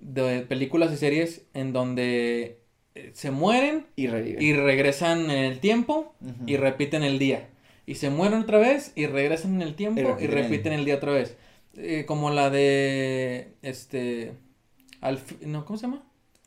Speaker 1: de películas y series en donde eh, se mueren
Speaker 2: Y
Speaker 1: regresan en el tiempo y repiten el día. Y se mueren otra vez y regresan en el tiempo y
Speaker 2: repiten
Speaker 1: repiten,
Speaker 2: el-
Speaker 1: el... día otra vez. Eh, como la de, este, al fi- no, ¿cómo se llama?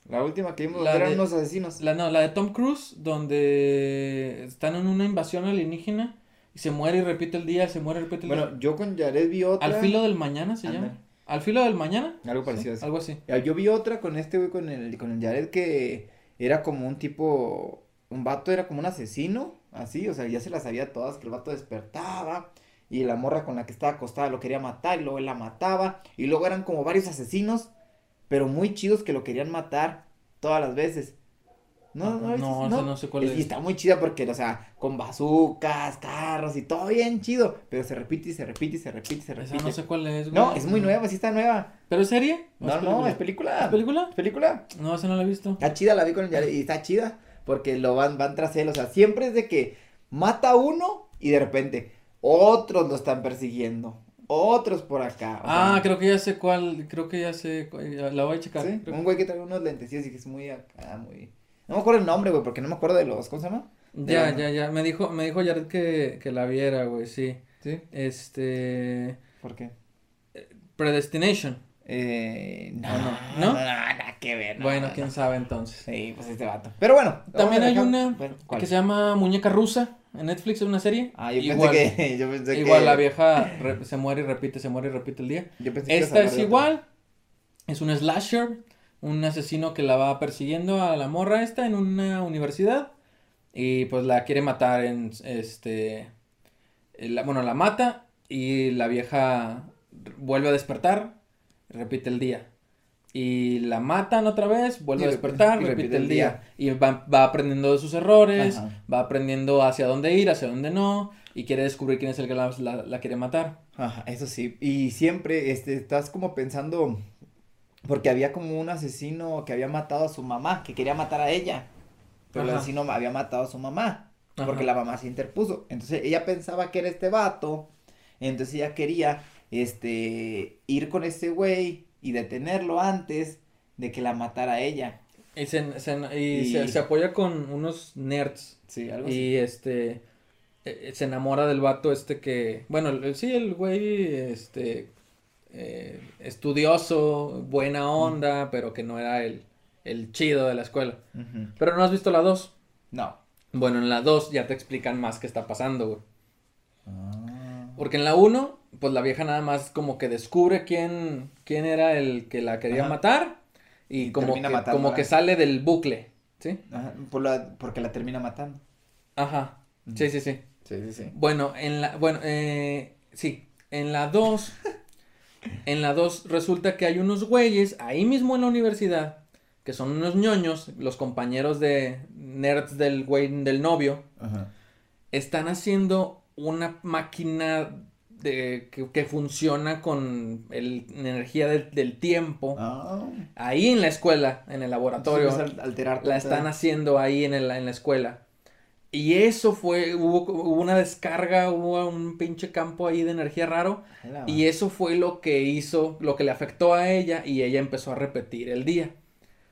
Speaker 2: La última que vimos
Speaker 1: La
Speaker 2: eran
Speaker 1: de-
Speaker 2: unos asesinos.
Speaker 1: La, no, la de Tom Cruise, donde están en una invasión alienígena y se muere y repite el día, se muere y repite el día.
Speaker 2: Bueno, yo con Jared vi otra.
Speaker 1: Al filo del mañana se llama. Al filo del mañana.
Speaker 2: Algo parecido a
Speaker 1: Sí,
Speaker 2: eso.
Speaker 1: Algo así.
Speaker 2: Yo vi otra con este güey, con el, con el Jared, que era como un tipo, un vato era como un asesino, así, o sea, ya se las sabía todas, que el vato despertaba y la morra con la que estaba acostada lo quería matar y luego él la mataba y luego eran como varios asesinos, pero muy chidos que lo querían matar todas las veces. No, no,
Speaker 1: Ah, No, esa no sé cuál
Speaker 2: Y
Speaker 1: es.
Speaker 2: está muy chida porque, o sea, con bazucas, carros y todo bien chido, pero se repite y se repite y se repite y se repite.
Speaker 1: Esa no sé cuál es, güey.
Speaker 2: No, es muy nueva, sí está nueva.
Speaker 1: ¿Pero es serie? ¿O
Speaker 2: No, no, es película.
Speaker 1: ¿Es película?
Speaker 2: ¿Es película?
Speaker 1: No, esa no la he visto.
Speaker 2: Está chida, la vi con el y está chida porque lo van, van tras él, o sea, siempre es de que mata a uno y de repente otros lo están persiguiendo, otros por acá.
Speaker 1: Ah,
Speaker 2: sea,
Speaker 1: creo que ya sé cuál, creo que ya sé, cuál- la voy a checar.
Speaker 2: ¿sí? Un güey que trae unos lentecillos y que es muy acá, muy... No me acuerdo el nombre, güey, porque no me acuerdo de los, ¿cómo se llama?
Speaker 1: Ya,
Speaker 2: Ya,
Speaker 1: ya, ya, me dijo, me dijo Jared que, que la viera, güey, sí.
Speaker 2: Sí.
Speaker 1: Este,
Speaker 2: ¿Por qué?
Speaker 1: Predestination.
Speaker 2: Eh, no,
Speaker 1: ¿O
Speaker 2: no,
Speaker 1: no?
Speaker 2: no,
Speaker 1: ¿No?
Speaker 2: nada que ver. no,
Speaker 1: Bueno,
Speaker 2: no,
Speaker 1: quién
Speaker 2: no.
Speaker 1: sabe entonces.
Speaker 2: Sí, pues este vato. Pero bueno.
Speaker 1: También hay
Speaker 2: dejar-
Speaker 1: una que se llama Muñeca Rusa en Netflix, es una serie.
Speaker 2: Ah, yo
Speaker 1: igual,
Speaker 2: pensé que, yo pensé
Speaker 1: igual
Speaker 2: que...
Speaker 1: la vieja re- se muere y repite, se muere y repite el día.
Speaker 2: Yo pensé
Speaker 1: Esta es igual, es un slasher, un asesino que la va persiguiendo a la morra esta en una universidad y pues la quiere matar en este, eh, la- bueno, la mata y la vieja vuelve a despertar, repite el día. Y la matan otra vez, vuelve
Speaker 2: Y
Speaker 1: a
Speaker 2: repite-
Speaker 1: despertar,
Speaker 2: y
Speaker 1: repite, el día. Y va, va aprendiendo de sus errores,
Speaker 2: Ajá.
Speaker 1: va aprendiendo hacia dónde ir, hacia dónde no, y quiere descubrir quién es el que la, la- la quiere matar.
Speaker 2: Ajá, eso sí. Y siempre este, estás como pensando, porque había como un asesino que había matado a su mamá, que quería matar a ella. Pero el asesino había matado a su mamá, porque
Speaker 1: Ajá.
Speaker 2: la mamá se interpuso. Entonces ella pensaba que era este vato, entonces ella quería este, ir con ese güey y detenerlo antes de que la matara a ella.
Speaker 1: Y, se, se- y
Speaker 2: Y-
Speaker 1: se- se apoya con unos nerds.
Speaker 2: Sí, algo así.
Speaker 1: Y este eh, se enamora del vato este que. Bueno, el- sí, el güey, este. eh, estudioso, buena onda, pero que no era el, el chido de la escuela. Pero no has visto la 2.
Speaker 2: No.
Speaker 1: Bueno, en la 2 ya te explican más qué está pasando, güey.
Speaker 2: Ah.
Speaker 1: Porque en la 1, pues la vieja nada más como que descubre quién, quién era el que la quería
Speaker 2: Ajá.
Speaker 1: matar. Y,
Speaker 2: Y
Speaker 1: como, que, como que sale del bucle. ¿Sí?
Speaker 2: Ajá, por la, porque la termina matando.
Speaker 1: Ajá. Sí, sí, sí.
Speaker 2: Sí, sí, sí.
Speaker 1: Bueno, en la, bueno, eh, sí, en la 2, en la 2 resulta que hay unos güeyes ahí mismo en la universidad, que son unos ñoños, los compañeros de nerds del güey del novio,
Speaker 2: Ajá.
Speaker 1: están haciendo una máquina de, que, que funciona con el, energía del, del tiempo,
Speaker 2: Ah.
Speaker 1: ahí en la escuela, en el laboratorio.
Speaker 2: Alterar
Speaker 1: La están haciendo ahí en, el- en la escuela. Y eso fue, hubo, hubo una descarga, hubo un pinche campo ahí de energía raro. Y eso fue lo que hizo, lo que le afectó a ella y ella empezó a repetir el día.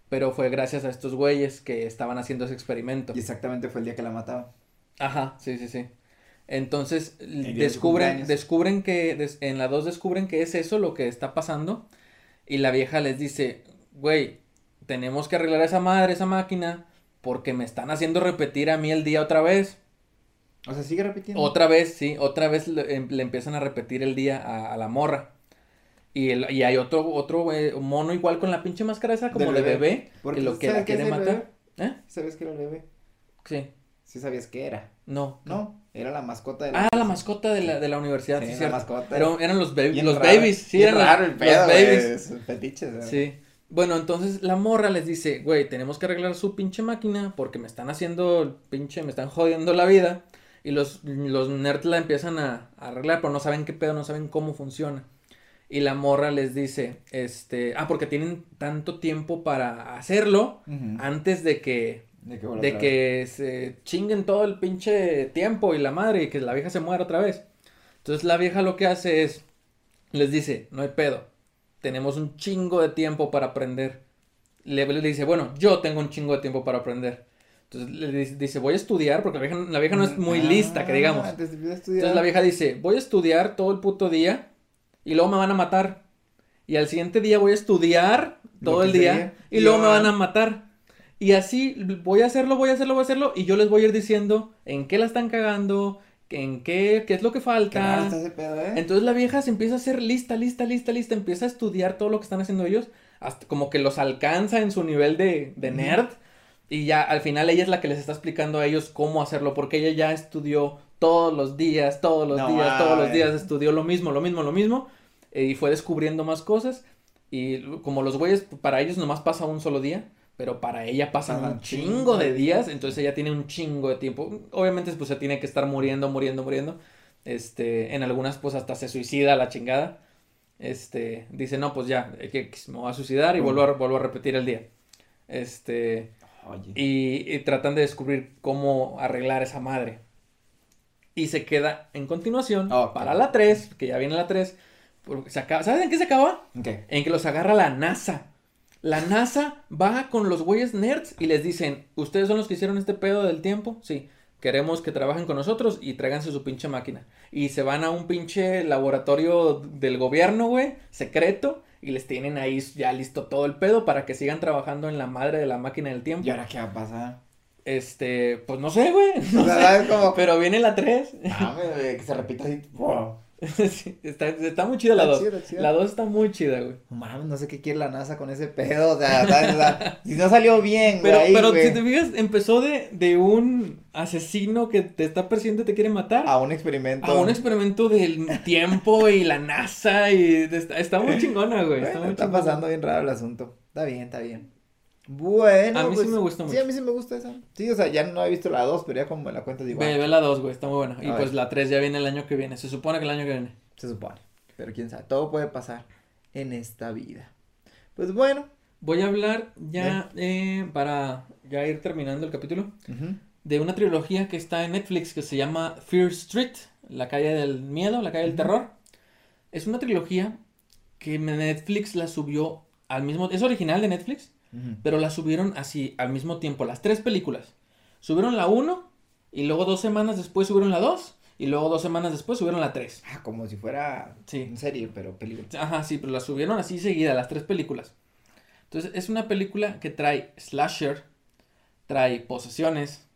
Speaker 1: Pero fue gracias a estos güeyes que estaban haciendo ese experimento.
Speaker 2: Y exactamente fue el día que la mataba.
Speaker 1: Ajá, sí, sí, sí. Entonces
Speaker 2: de
Speaker 1: descubren, descubren que, des- en la 2 descubren que es eso lo que está pasando. Y la vieja les dice, güey, tenemos que arreglar a esa madre, esa máquina, porque me están haciendo repetir a mí el día otra vez.
Speaker 2: O sea, sigue repitiendo.
Speaker 1: Otra vez, sí, otra vez le, em- le empiezan a repetir el día a, a la morra. Y, el- y hay otro, otro güey, mono igual con la pinche máscara esa como de
Speaker 2: bebé.
Speaker 1: bebé,
Speaker 2: Porque
Speaker 1: que lo que
Speaker 2: ¿sabes
Speaker 1: la quiere matar. ¿Eh?
Speaker 2: ¿Sabes que era el bebé?
Speaker 1: Sí,
Speaker 2: Sí sabías que era.
Speaker 1: no.
Speaker 2: No, era la mascota de
Speaker 1: Ah, la mascota de la, de la universidad,
Speaker 2: Sí,
Speaker 1: sí,
Speaker 2: la mascota.
Speaker 1: Pero eran los, baby- los
Speaker 2: raro,
Speaker 1: babies, sí, eran los-
Speaker 2: raro el
Speaker 1: los
Speaker 2: pedo, güey,
Speaker 1: babies.
Speaker 2: sus fetiches, ¿verdad?
Speaker 1: Sí. Bueno, entonces la morra les dice, güey, tenemos que arreglar su pinche máquina porque me están haciendo el pinche, me están jodiendo la vida. Y los, los nerds la empiezan a, a arreglar, pero no saben qué pedo, no saben cómo funciona. Y la morra les dice, este, ah, porque tienen tanto tiempo para hacerlo antes de que,
Speaker 2: De que,
Speaker 1: de se chinguen todo el pinche tiempo y la madre y que la vieja se muera otra vez. Entonces la vieja lo que hace es, les dice, no hay pedo, tenemos un chingo de tiempo para aprender. Le, le dice, bueno, yo tengo un chingo de tiempo para aprender. Entonces le dice, dice, voy a estudiar, porque la vieja, la vieja no es muy lista, que digamos.
Speaker 2: Ah, entonces
Speaker 1: la vieja dice, voy a estudiar todo el puto día y luego me van a matar. Y al siguiente día voy a estudiar todo el día
Speaker 2: sería.
Speaker 1: y luego me
Speaker 2: va-
Speaker 1: van a matar. Y así voy a hacerlo, voy a hacerlo, voy a hacerlo y yo les voy a ir diciendo en qué la están cagando, en qué, qué es lo que
Speaker 2: Qué
Speaker 1: falta.
Speaker 2: ese pedo, ¿eh?
Speaker 1: Entonces la vieja se empieza a hacer lista, lista, lista, lista, empieza a estudiar todo lo que están haciendo ellos, hasta como que los alcanza en su nivel de, nerd, y ya al final ella es la que les está explicando a ellos cómo hacerlo, porque ella ya estudió todos los días, todos los
Speaker 2: No
Speaker 1: días, todos los días, estudió lo mismo, lo mismo, lo mismo, eh, y fue descubriendo más cosas, y como los güeyes, para ellos nomás pasa un solo día, pero para ella pasan un
Speaker 2: chingo
Speaker 1: de días, entonces ella tiene un chingo de tiempo, obviamente pues se tiene que estar muriendo, muriendo, muriendo, este, en algunas pues hasta se suicida la chingada. Este, dice, no, pues ya, eh, que, me voy a suicidar y vuelvo a, vuelvo a repetir el día. Este,
Speaker 2: Oye.
Speaker 1: y, y tratan de descubrir cómo arreglar esa madre. y se queda en continuación
Speaker 2: Ok.
Speaker 1: para la 3, que ya viene la 3. porque se acaba, ¿Sabes en qué se acaba?
Speaker 2: Ok.
Speaker 1: En que los agarra la NASA. La NASA va con los güeyes nerds y les dicen, ¿ustedes son los que hicieron este pedo del tiempo? Sí. Queremos que trabajen con nosotros y tráiganse su pinche máquina. Y se van a un pinche laboratorio del gobierno, güey, secreto, y les tienen ahí ya listo todo el pedo para que sigan trabajando en la madre de la máquina del tiempo.
Speaker 2: ¿Y ahora qué va a pasar?
Speaker 1: Este, pues no sé, güey. no
Speaker 2: O sea,
Speaker 1: sé.
Speaker 2: ¿sabes cómo?
Speaker 1: Pero viene la 3.
Speaker 2: Ah, güey, que se repita así. Wow.
Speaker 1: Sí, está, está muy chida la
Speaker 2: Está
Speaker 1: 2.
Speaker 2: chida, chida.
Speaker 1: La 2 está muy chida, güey.
Speaker 2: No mames, no sé qué quiere la NASA con ese pedo. O sea, ¿sabes? O sea, si no salió bien,
Speaker 1: Pero,
Speaker 2: güey.
Speaker 1: pero
Speaker 2: güey,
Speaker 1: si te fijas, empezó de, de un asesino que te está persiguiendo y te quiere matar.
Speaker 2: A un experimento.
Speaker 1: A un experimento del tiempo y la NASA y está, está muy chingona, güey. Está
Speaker 2: Bueno,
Speaker 1: muy
Speaker 2: está
Speaker 1: chingona.
Speaker 2: pasando bien raro el asunto. Está bien, está bien. Bueno,
Speaker 1: A mí sí
Speaker 2: pues,
Speaker 1: me gusta
Speaker 2: Sí,
Speaker 1: mucho.
Speaker 2: a mí sí me gusta esa. Sí, o sea, ya no he visto la 2, pero ya como me la cuento digo,
Speaker 1: Ve,
Speaker 2: ah,
Speaker 1: ve la 2, güey, está muy buena. Y
Speaker 2: A
Speaker 1: pues
Speaker 2: ver.
Speaker 1: la 3 ya viene el año que viene. Se supone que el año que viene.
Speaker 2: se supone. Pero quién sabe, todo puede pasar en esta vida. Pues bueno.
Speaker 1: Voy a hablar ya eh, para ya ir terminando el capítulo de una trilogía que está en Netflix que se llama Fear Street, la calle del miedo, la calle del terror. Es una trilogía que Netflix la subió al mismo es original de Netflix, pero la subieron así al mismo tiempo, las tres películas. Subieron la 1 y luego dos semanas después subieron la 2 y luego dos semanas después subieron la 3.
Speaker 2: Ah, como si fuera
Speaker 1: Sí.
Speaker 2: en serie, pero película.
Speaker 1: Ajá, sí, pero las subieron así seguida, las tres películas. Entonces, es una película que trae slasher, trae posesiones,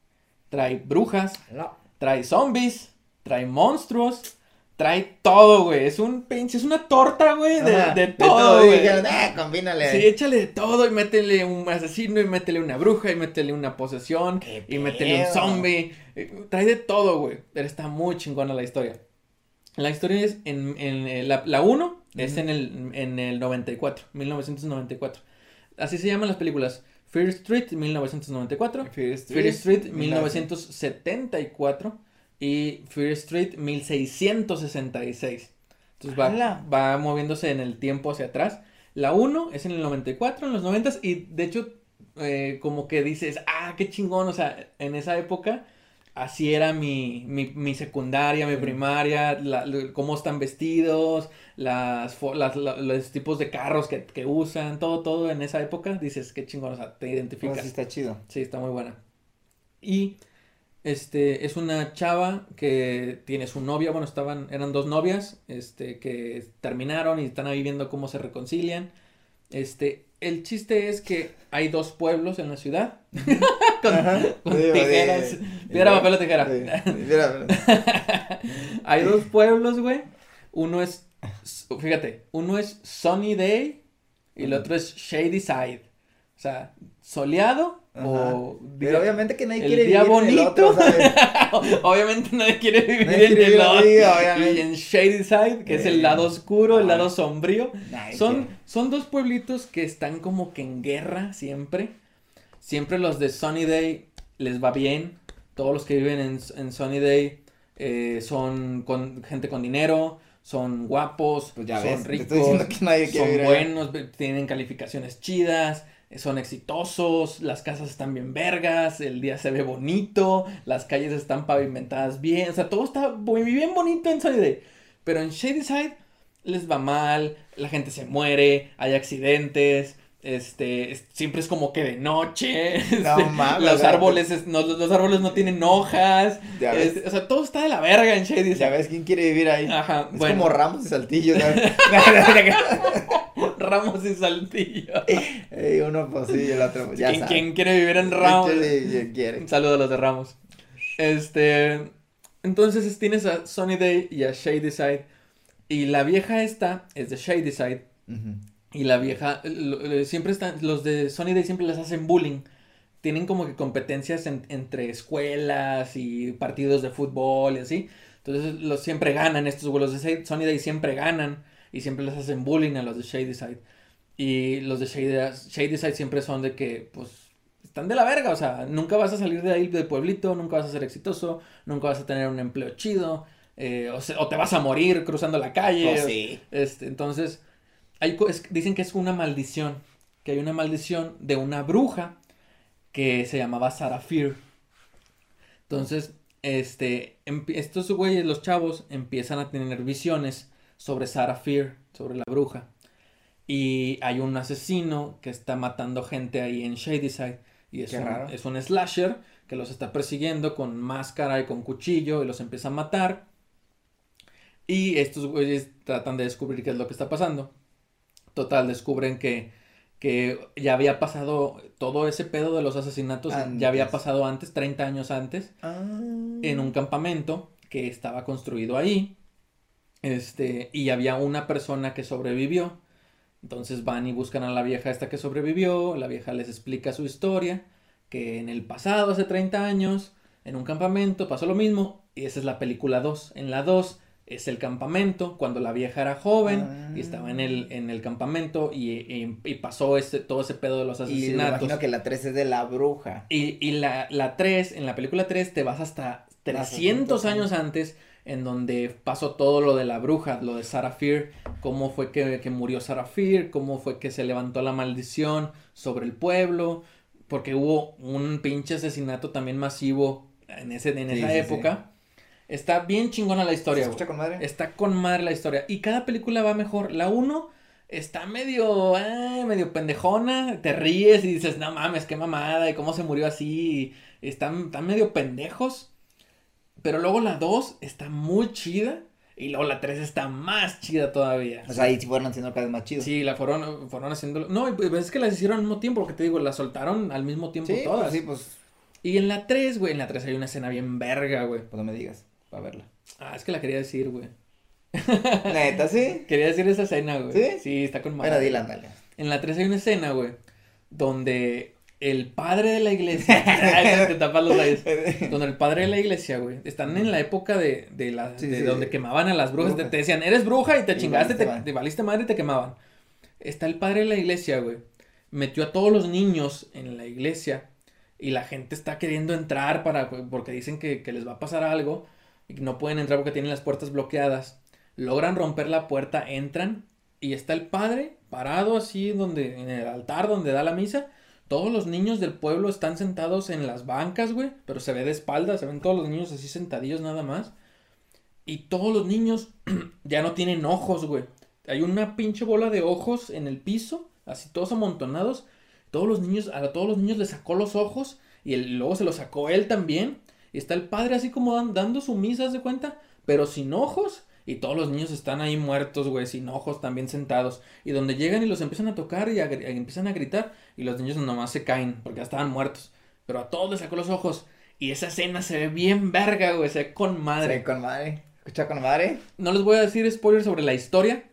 Speaker 1: trae brujas,
Speaker 2: No.
Speaker 1: trae zombies, trae monstruos, trae todo, güey. Es un pinche, es una torta, güey, de,
Speaker 2: Ajá,
Speaker 1: de todo, güey.
Speaker 2: ah, combínale.
Speaker 1: Sí, échale de todo y métele un asesino y métele una bruja y métele una posesión
Speaker 2: ¿Qué
Speaker 1: y métele un zombie. Eh, Trae de todo, güey. Pero está muy chingona la historia. La historia es en, en eh, la, la 1 es en el, en el 94, 1994. Así se llaman las películas. Fear Street, 1994.
Speaker 2: Fear
Speaker 1: Fear Street,
Speaker 2: 1900.
Speaker 1: 1974. Y Fear Street, 1666. Entonces va, va moviéndose en el tiempo hacia atrás. La 1 es en el 94, en los 90 y de hecho eh, como que dices, ah, qué chingón, o sea, en esa época así era mi, mi, mi secundaria, mi
Speaker 2: Sí.
Speaker 1: primaria, la- cómo están vestidos, las, fo- las- la- los tipos de carros que, que usan, todo, todo en esa época, dices, qué chingón, o sea, te identificas.
Speaker 2: sí está chido.
Speaker 1: Sí, está muy buena. Y este es una chava que tiene su novia, bueno, estaban, eran dos novias, este, que terminaron y están ahí viendo cómo se reconcilian. Este, el chiste es que hay dos pueblos en la ciudad. con,
Speaker 2: Ajá.
Speaker 1: con
Speaker 2: Sí,
Speaker 1: tijeras. Piedra, papel o tijera. Hay dos pueblos, güey. Uno es, fíjate, uno es Sunny Day y el otro es Shady Side. O sea, soleado o
Speaker 2: Pero
Speaker 1: día-
Speaker 2: obviamente que nadie quiere vivir en el otro, ¿sabes?
Speaker 1: Obviamente nadie quiere vivir
Speaker 2: Nadie
Speaker 1: en
Speaker 2: quiere
Speaker 1: el
Speaker 2: vivir obviamente.
Speaker 1: Y en Shady Side, que es el
Speaker 2: Eh,
Speaker 1: lado oscuro, el lado sombrío. Son,
Speaker 2: quiere.
Speaker 1: son dos pueblitos que están como que en guerra siempre. Siempre los de Sunny Day les va bien. Todos los que viven en, en Sunny Day eh, son con gente con dinero, son guapos,
Speaker 2: Pues ya
Speaker 1: son
Speaker 2: ves,
Speaker 1: ricos, son buenos, tienen calificaciones chidas, son exitosos, las casas están bien vergas, el día se ve bonito, las calles están pavimentadas bien, o sea, todo está muy bien bonito en Day. Pero en Shady Side les va mal, la gente se muere, hay accidentes, este, es- siempre es como que de noche, este, los árboles, es- no, los, árboles no tienen hojas,
Speaker 2: Ya ves.
Speaker 1: este, o sea, todo está de la verga en Shady
Speaker 2: Ya ves quién quiere vivir ahí.
Speaker 1: Ajá,
Speaker 2: Es
Speaker 1: bueno,
Speaker 2: como Ramos y Saltillo, ¿sabes?
Speaker 1: Ramos y Saltillo.
Speaker 2: Ey, uno pues sí, el otro pues ya
Speaker 1: ¿Quién, quién quiere vivir en Ramos?
Speaker 2: ¿Quién quiere- quiere?
Speaker 1: Un saludo a los de Ramos. Este. Entonces tienes a Sunny Day y a Shady Side. Y la vieja esta es de Shady Side. Y la vieja. siempre están. Los de Sunny Day siempre les hacen bullying. Tienen como que competencias en- entre escuelas y partidos de fútbol y así. Entonces los siempre ganan estos güeyes. De Sunny Day siempre ganan. Y siempre les hacen bullying a los de Shady Side. Y los de Shady, Shady Side siempre son de que, pues, están de la verga. O sea, nunca vas a salir de ahí del pueblito, nunca vas a ser exitoso, nunca vas a tener un empleo chido, eh, o, se- o te vas a morir cruzando la calle.
Speaker 2: Pues sí.
Speaker 1: Este, entonces, hay, es- dicen que es una maldición, que hay una maldición de una bruja que se llamaba Sarah Fear. Entonces, este, estos güeyes, los chavos, empiezan a tener visiones sobre Sarah Fear, sobre la bruja. Y hay un asesino que está matando gente ahí en Shadyside. Y es
Speaker 2: Qué
Speaker 1: un,
Speaker 2: raro.
Speaker 1: es un slasher que los está persiguiendo con máscara y con cuchillo y los empieza a matar. Y estos güeyes tratan de descubrir qué es lo que está pasando. Total, descubren que, que ya había pasado todo ese pedo de los asesinatos, ya había pasado antes, 30 años antes,
Speaker 2: Ah.
Speaker 1: en un campamento que estaba construido ahí. Este, y había una persona que sobrevivió. Entonces van y buscan a la vieja esta que sobrevivió. La vieja les explica su historia. Que en el pasado, hace 30 años, en un campamento pasó lo mismo. Y esa es la película 2. En la 2 es el campamento, cuando la vieja era joven y estaba en el, en el campamento y, y- y pasó ese, todo ese pedo de los
Speaker 2: Y me
Speaker 1: asesinatos.
Speaker 2: imagino que la 3 es de la bruja.
Speaker 1: Y, y la, la 3, en la película 3 te vas hasta 300 años antes en donde pasó todo lo de la bruja, lo de Sarah Fear, cómo fue que, que murió Sarah Fear, cómo fue que se levantó la maldición sobre el pueblo, porque hubo un pinche asesinato también masivo en, ese, en
Speaker 2: Sí,
Speaker 1: esa
Speaker 2: sí, sí.
Speaker 1: época. Está bien chingona la
Speaker 2: ¿Se
Speaker 1: historia,
Speaker 2: escucha con madre?
Speaker 1: Está con madre la historia. Y cada película va mejor. La 1 está medio, eh, medio pendejona. Te ríes y dices, no mames, qué mamada. Y cómo se murió así. y están, están medio pendejos. Pero luego la 2 está muy chida. Y luego la 3 está más chida todavía.
Speaker 2: O sea, ahí sí fueron haciendo cada vez más chido.
Speaker 1: Sí, la fueron, fueron haciendo. No, y pues es que las hicieron al mismo tiempo. Porque te digo, las soltaron al mismo tiempo
Speaker 2: Sí,
Speaker 1: todas.
Speaker 2: pues, sí, pues,
Speaker 1: Y en la 3, güey, en la 3 hay una escena bien verga, güey.
Speaker 2: pues no me digas, para verla.
Speaker 1: Ah, es que la quería decir, güey.
Speaker 2: Neta, sí.
Speaker 1: Quería decir esa escena, güey.
Speaker 2: ¿Sí?
Speaker 1: Sí, está con madre.
Speaker 2: Bueno, dile, ándale.
Speaker 1: En la 3 hay una escena, güey, donde el padre de la iglesia, te tapas los labios, donde el padre de la iglesia, güey, están en la época de, de, la,
Speaker 2: Sí,
Speaker 1: de
Speaker 2: sí.
Speaker 1: donde quemaban a las brujas, te, decían, eres bruja y te
Speaker 2: Y
Speaker 1: chingaste, te, te valiste madre y te quemaban. Está el padre de la iglesia, güey, metió a todos los niños en la iglesia y la gente está queriendo entrar para, porque dicen que, que les va a pasar algo y no pueden entrar porque tienen las puertas bloqueadas. Logran romper la puerta, entran y está el padre parado así donde en el altar donde da la misa. Todos los niños del pueblo están sentados en las bancas, güey, pero se ve de espaldas, se ven todos los niños así sentadillos nada más. Y todos los niños ya no tienen ojos, güey. Hay una pinche bola de ojos en el piso, así todos amontonados. Todos los niños, a todos los niños les sacó los ojos y el- luego se los sacó él también. Y está el padre así como dan- dando su misa, ¿haz de cuenta? Pero sin ojos. Y todos los niños están ahí muertos, güey, sin ojos, también sentados. Y donde llegan y los empiezan a tocar y a empiezan a gritar. Y los niños nomás se caen porque ya estaban muertos. Pero a todos les sacó los ojos. Y esa escena se ve bien verga, güey, se ve con madre.
Speaker 2: Sí, con madre. Escucha con madre.
Speaker 1: No les voy a decir spoilers sobre la historia.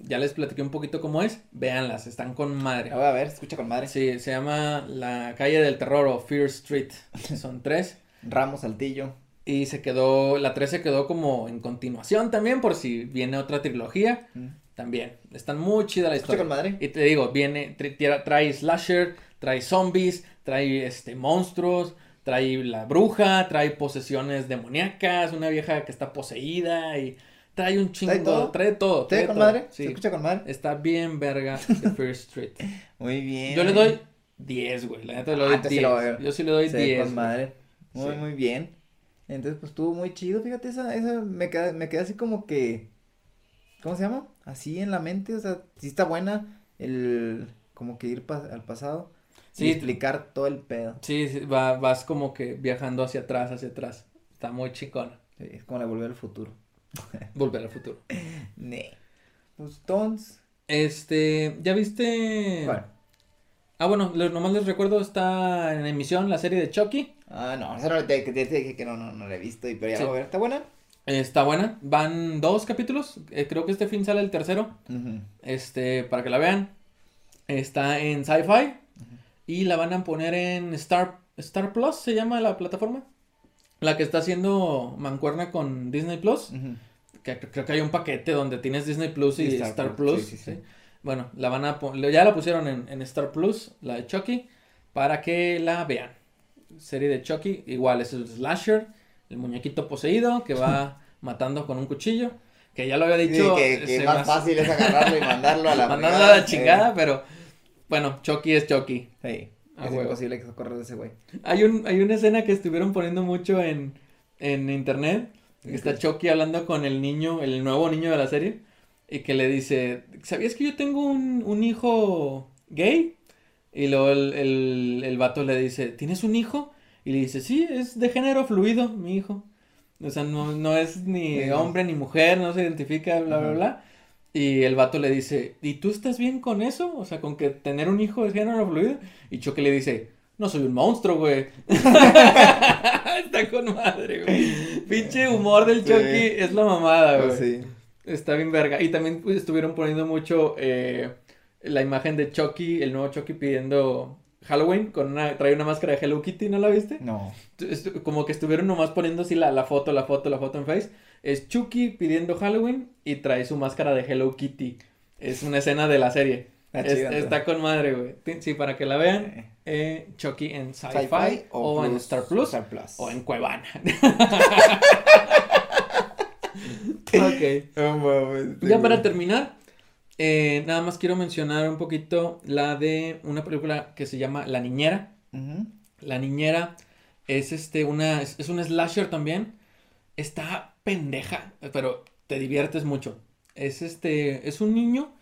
Speaker 1: Ya les platiqué un poquito cómo es. Véanlas, están con madre.
Speaker 2: La voy a ver, escucha con madre.
Speaker 1: Sí, se llama La calle del terror o Fear Street. Son tres.
Speaker 2: Ramos Saltillo.
Speaker 1: Y se quedó, la 3 se quedó como en continuación también, por si viene otra trilogía.
Speaker 2: Mm.
Speaker 1: También. Están muy chida la historia.
Speaker 2: con madre.
Speaker 1: Y te digo, viene, tra- trae slasher, trae zombies, trae este monstruos, trae la bruja, trae posesiones demoníacas, una vieja que está poseída y trae un chingo,
Speaker 2: ¿Trae todo?
Speaker 1: trae todo.
Speaker 2: ¿Te
Speaker 1: trae
Speaker 2: con
Speaker 1: todo.
Speaker 2: madre?
Speaker 1: Sí.
Speaker 2: ¿Se escucha con madre?
Speaker 1: Está bien verga The First Street.
Speaker 2: Muy bien.
Speaker 1: Yo le doy 10, güey. La neta le doy
Speaker 2: Ah, entonces sí
Speaker 1: 10.
Speaker 2: lo voy a ver.
Speaker 1: Yo sí le doy
Speaker 2: ve
Speaker 1: 10.
Speaker 2: con madre. Muy,
Speaker 1: Sí.
Speaker 2: muy bien. Entonces, pues estuvo muy chido. Fíjate, esa, esa me queda, me queda así como que. ¿Cómo se llama? Así en la mente. O sea, sí está buena el. Como que ir pa- al pasado.
Speaker 1: Sí.
Speaker 2: Y explicar todo el pedo.
Speaker 1: Sí, sí, va- vas como que viajando hacia atrás, hacia atrás. Está muy chingona.
Speaker 2: Sí, es como la volver al futuro.
Speaker 1: Volver al futuro.
Speaker 2: Ne. Pues, entonces.
Speaker 1: Este, ¿ya viste?
Speaker 2: Bueno.
Speaker 1: Ah, bueno, lo- nomás les recuerdo, está en emisión la serie de Chucky.
Speaker 2: Ah, no, esa no te, te- te dije que no, no, no la he visto. Y, pero ya
Speaker 1: Sí.
Speaker 2: voy a ver. ¿Está buena?
Speaker 1: Está buena. Van dos capítulos. eh, creo que este fin sale el tercero. Este, para que la vean. Está en Sci-Fi. Y la van a poner en Star, Star Plus, se llama la plataforma. La que está haciendo mancuerna con Disney Plus. Que cre- creo que hay un paquete donde tienes Disney Plus y
Speaker 2: Y
Speaker 1: Star,
Speaker 2: Star
Speaker 1: Plus.
Speaker 2: Plus, sí, sí.
Speaker 1: Bueno, la van a ya la pusieron en, en Star Plus, la de Chucky, para que la vean. Serie de Chucky, igual es el slasher, el muñequito poseído que va matando con un cuchillo, que ya lo había
Speaker 2: Sí,
Speaker 1: dicho.
Speaker 2: que, que
Speaker 1: se
Speaker 2: más
Speaker 1: me-
Speaker 2: fácil es agarrarlo y mandarlo a la
Speaker 1: mandarlo a la chingada, pero bueno, Chucky es Chucky.
Speaker 2: eh, Sí, es
Speaker 1: huevo.
Speaker 2: imposible que se corra de ese güey.
Speaker 1: Hay un, hay una escena que estuvieron poniendo mucho en, en internet. Está Chucky hablando con el niño, el nuevo niño de la serie. Y que le dice, ¿sabías que yo tengo un, un hijo gay? Y luego el, el, el vato le dice, ¿tienes un hijo? Y le dice, sí, es de género fluido, mi hijo. O sea, no, no es ni
Speaker 2: Sí.
Speaker 1: hombre ni mujer, no se identifica, bla, bla, bla. Y el vato le dice, ¿y tú estás bien con eso? O sea, con que tener un hijo de género fluido. Y Chucky le dice, no soy un monstruo, güey. Está con madre, güey. Pinche humor del
Speaker 2: Sí.
Speaker 1: Chucky es la mamada, güey.
Speaker 2: Pues sí.
Speaker 1: Está bien verga. Y también pues, estuvieron poniendo mucho eh, la imagen de Chucky, el nuevo Chucky pidiendo Halloween con una, trae una máscara de Hello Kitty, ¿no la viste?
Speaker 2: No.
Speaker 1: Como que estuvieron nomás poniendo así la, la foto, la foto, la foto en Face. Es Chucky pidiendo Halloween y trae su máscara de Hello Kitty. Es una escena de la serie.
Speaker 2: Está
Speaker 1: Es-
Speaker 2: chida, ¿no?
Speaker 1: está con madre, güey. Sí, para que la vean.
Speaker 2: Eh,
Speaker 1: eh, Chucky en Sci-Fi, o, en Star Plus
Speaker 2: Star Plus.
Speaker 1: o en Cuevana. ok. Ya para terminar, eh, nada más quiero mencionar un poquito la de una película que se llama La Niñera. La Niñera es este una es, es un slasher también. Está pendeja, pero te diviertes mucho. Es este es un niño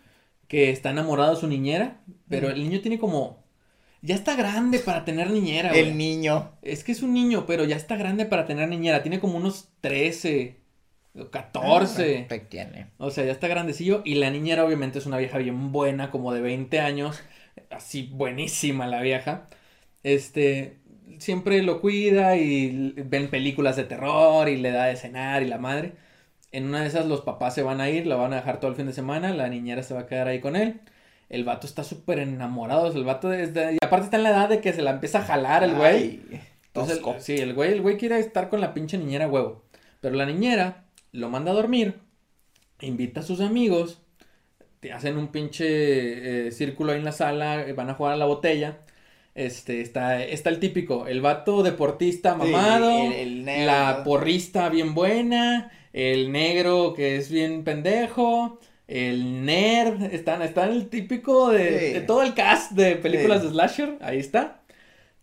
Speaker 1: que está enamorado de su niñera, pero el niño tiene como ya está grande para tener niñera.
Speaker 2: El niño.
Speaker 1: Es que es un niño, pero ya está grande para tener niñera. Tiene como unos 13 o 14.
Speaker 2: Ah, Pequeño.
Speaker 1: O sea, ya está grandecillo. Y la niñera, obviamente, es una vieja bien buena, como de 20 años. Así buenísima la vieja. Este. Siempre lo cuida y ven películas de terror y le da de cenar y la madre. En una de esas los papás se van a ir, lo van a dejar todo el fin de semana, la niñera se va a quedar ahí con él. El vato está súper enamorado, o sea, el vato de- y aparte está en la edad de que se la empieza a jalar el güey. Entonces,
Speaker 2: tosco.
Speaker 1: sí, el güey, el güey quiere estar con la pinche niñera huevo. Pero la niñera lo manda a dormir, invita a sus amigos, te hacen un pinche eh, círculo ahí en la sala, eh, van a jugar a la botella. Este, está, está el típico, el vato deportista
Speaker 2: Sí,
Speaker 1: mamado,
Speaker 2: el- el negro.
Speaker 1: la porrista bien buena, el negro que es bien pendejo, el nerd, están, está el típico de,
Speaker 2: Sí.
Speaker 1: de todo el cast de películas
Speaker 2: Sí.
Speaker 1: de slasher, ahí está.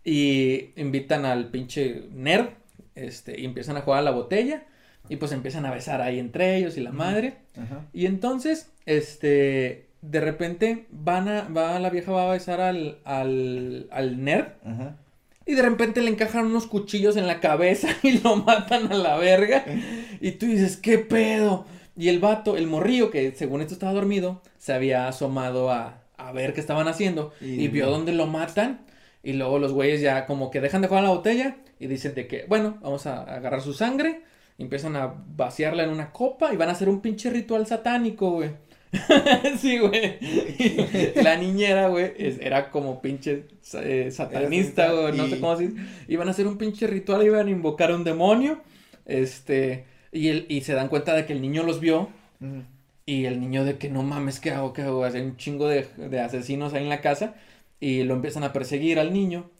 Speaker 1: Y invitan al pinche nerd, este, y empiezan a jugar a la botella, y pues empiezan a besar ahí entre ellos y la madre.
Speaker 2: Ajá.
Speaker 1: Y entonces, este, de repente van a, va, la vieja va a besar al, al, al nerd,
Speaker 2: Ajá.
Speaker 1: y de repente le encajan unos cuchillos en la cabeza y lo matan a la verga. Y tú dices, ¿qué pedo? Y el vato, el morrillo, que según esto estaba dormido, se había asomado a, a ver qué estaban haciendo. Y,
Speaker 2: Y-
Speaker 1: vio dónde lo matan. Y luego los güeyes ya como que dejan de jugar la botella y dicen de que, bueno, vamos a agarrar su sangre. Empiezan a vaciarla en una copa y van a hacer un pinche ritual satánico, güey. sí, güey. La niñera, güey, era como pinche eh, satanista, güey, no sé cómo decir. Iban a hacer un pinche ritual, iban a invocar a un demonio. Este, y, el, y se dan cuenta de que el niño los vio. Y el niño de que no mames, ¿qué hago? ¿Qué hago? Hay un chingo de, de asesinos ahí en la casa. Y lo empiezan a perseguir al niño.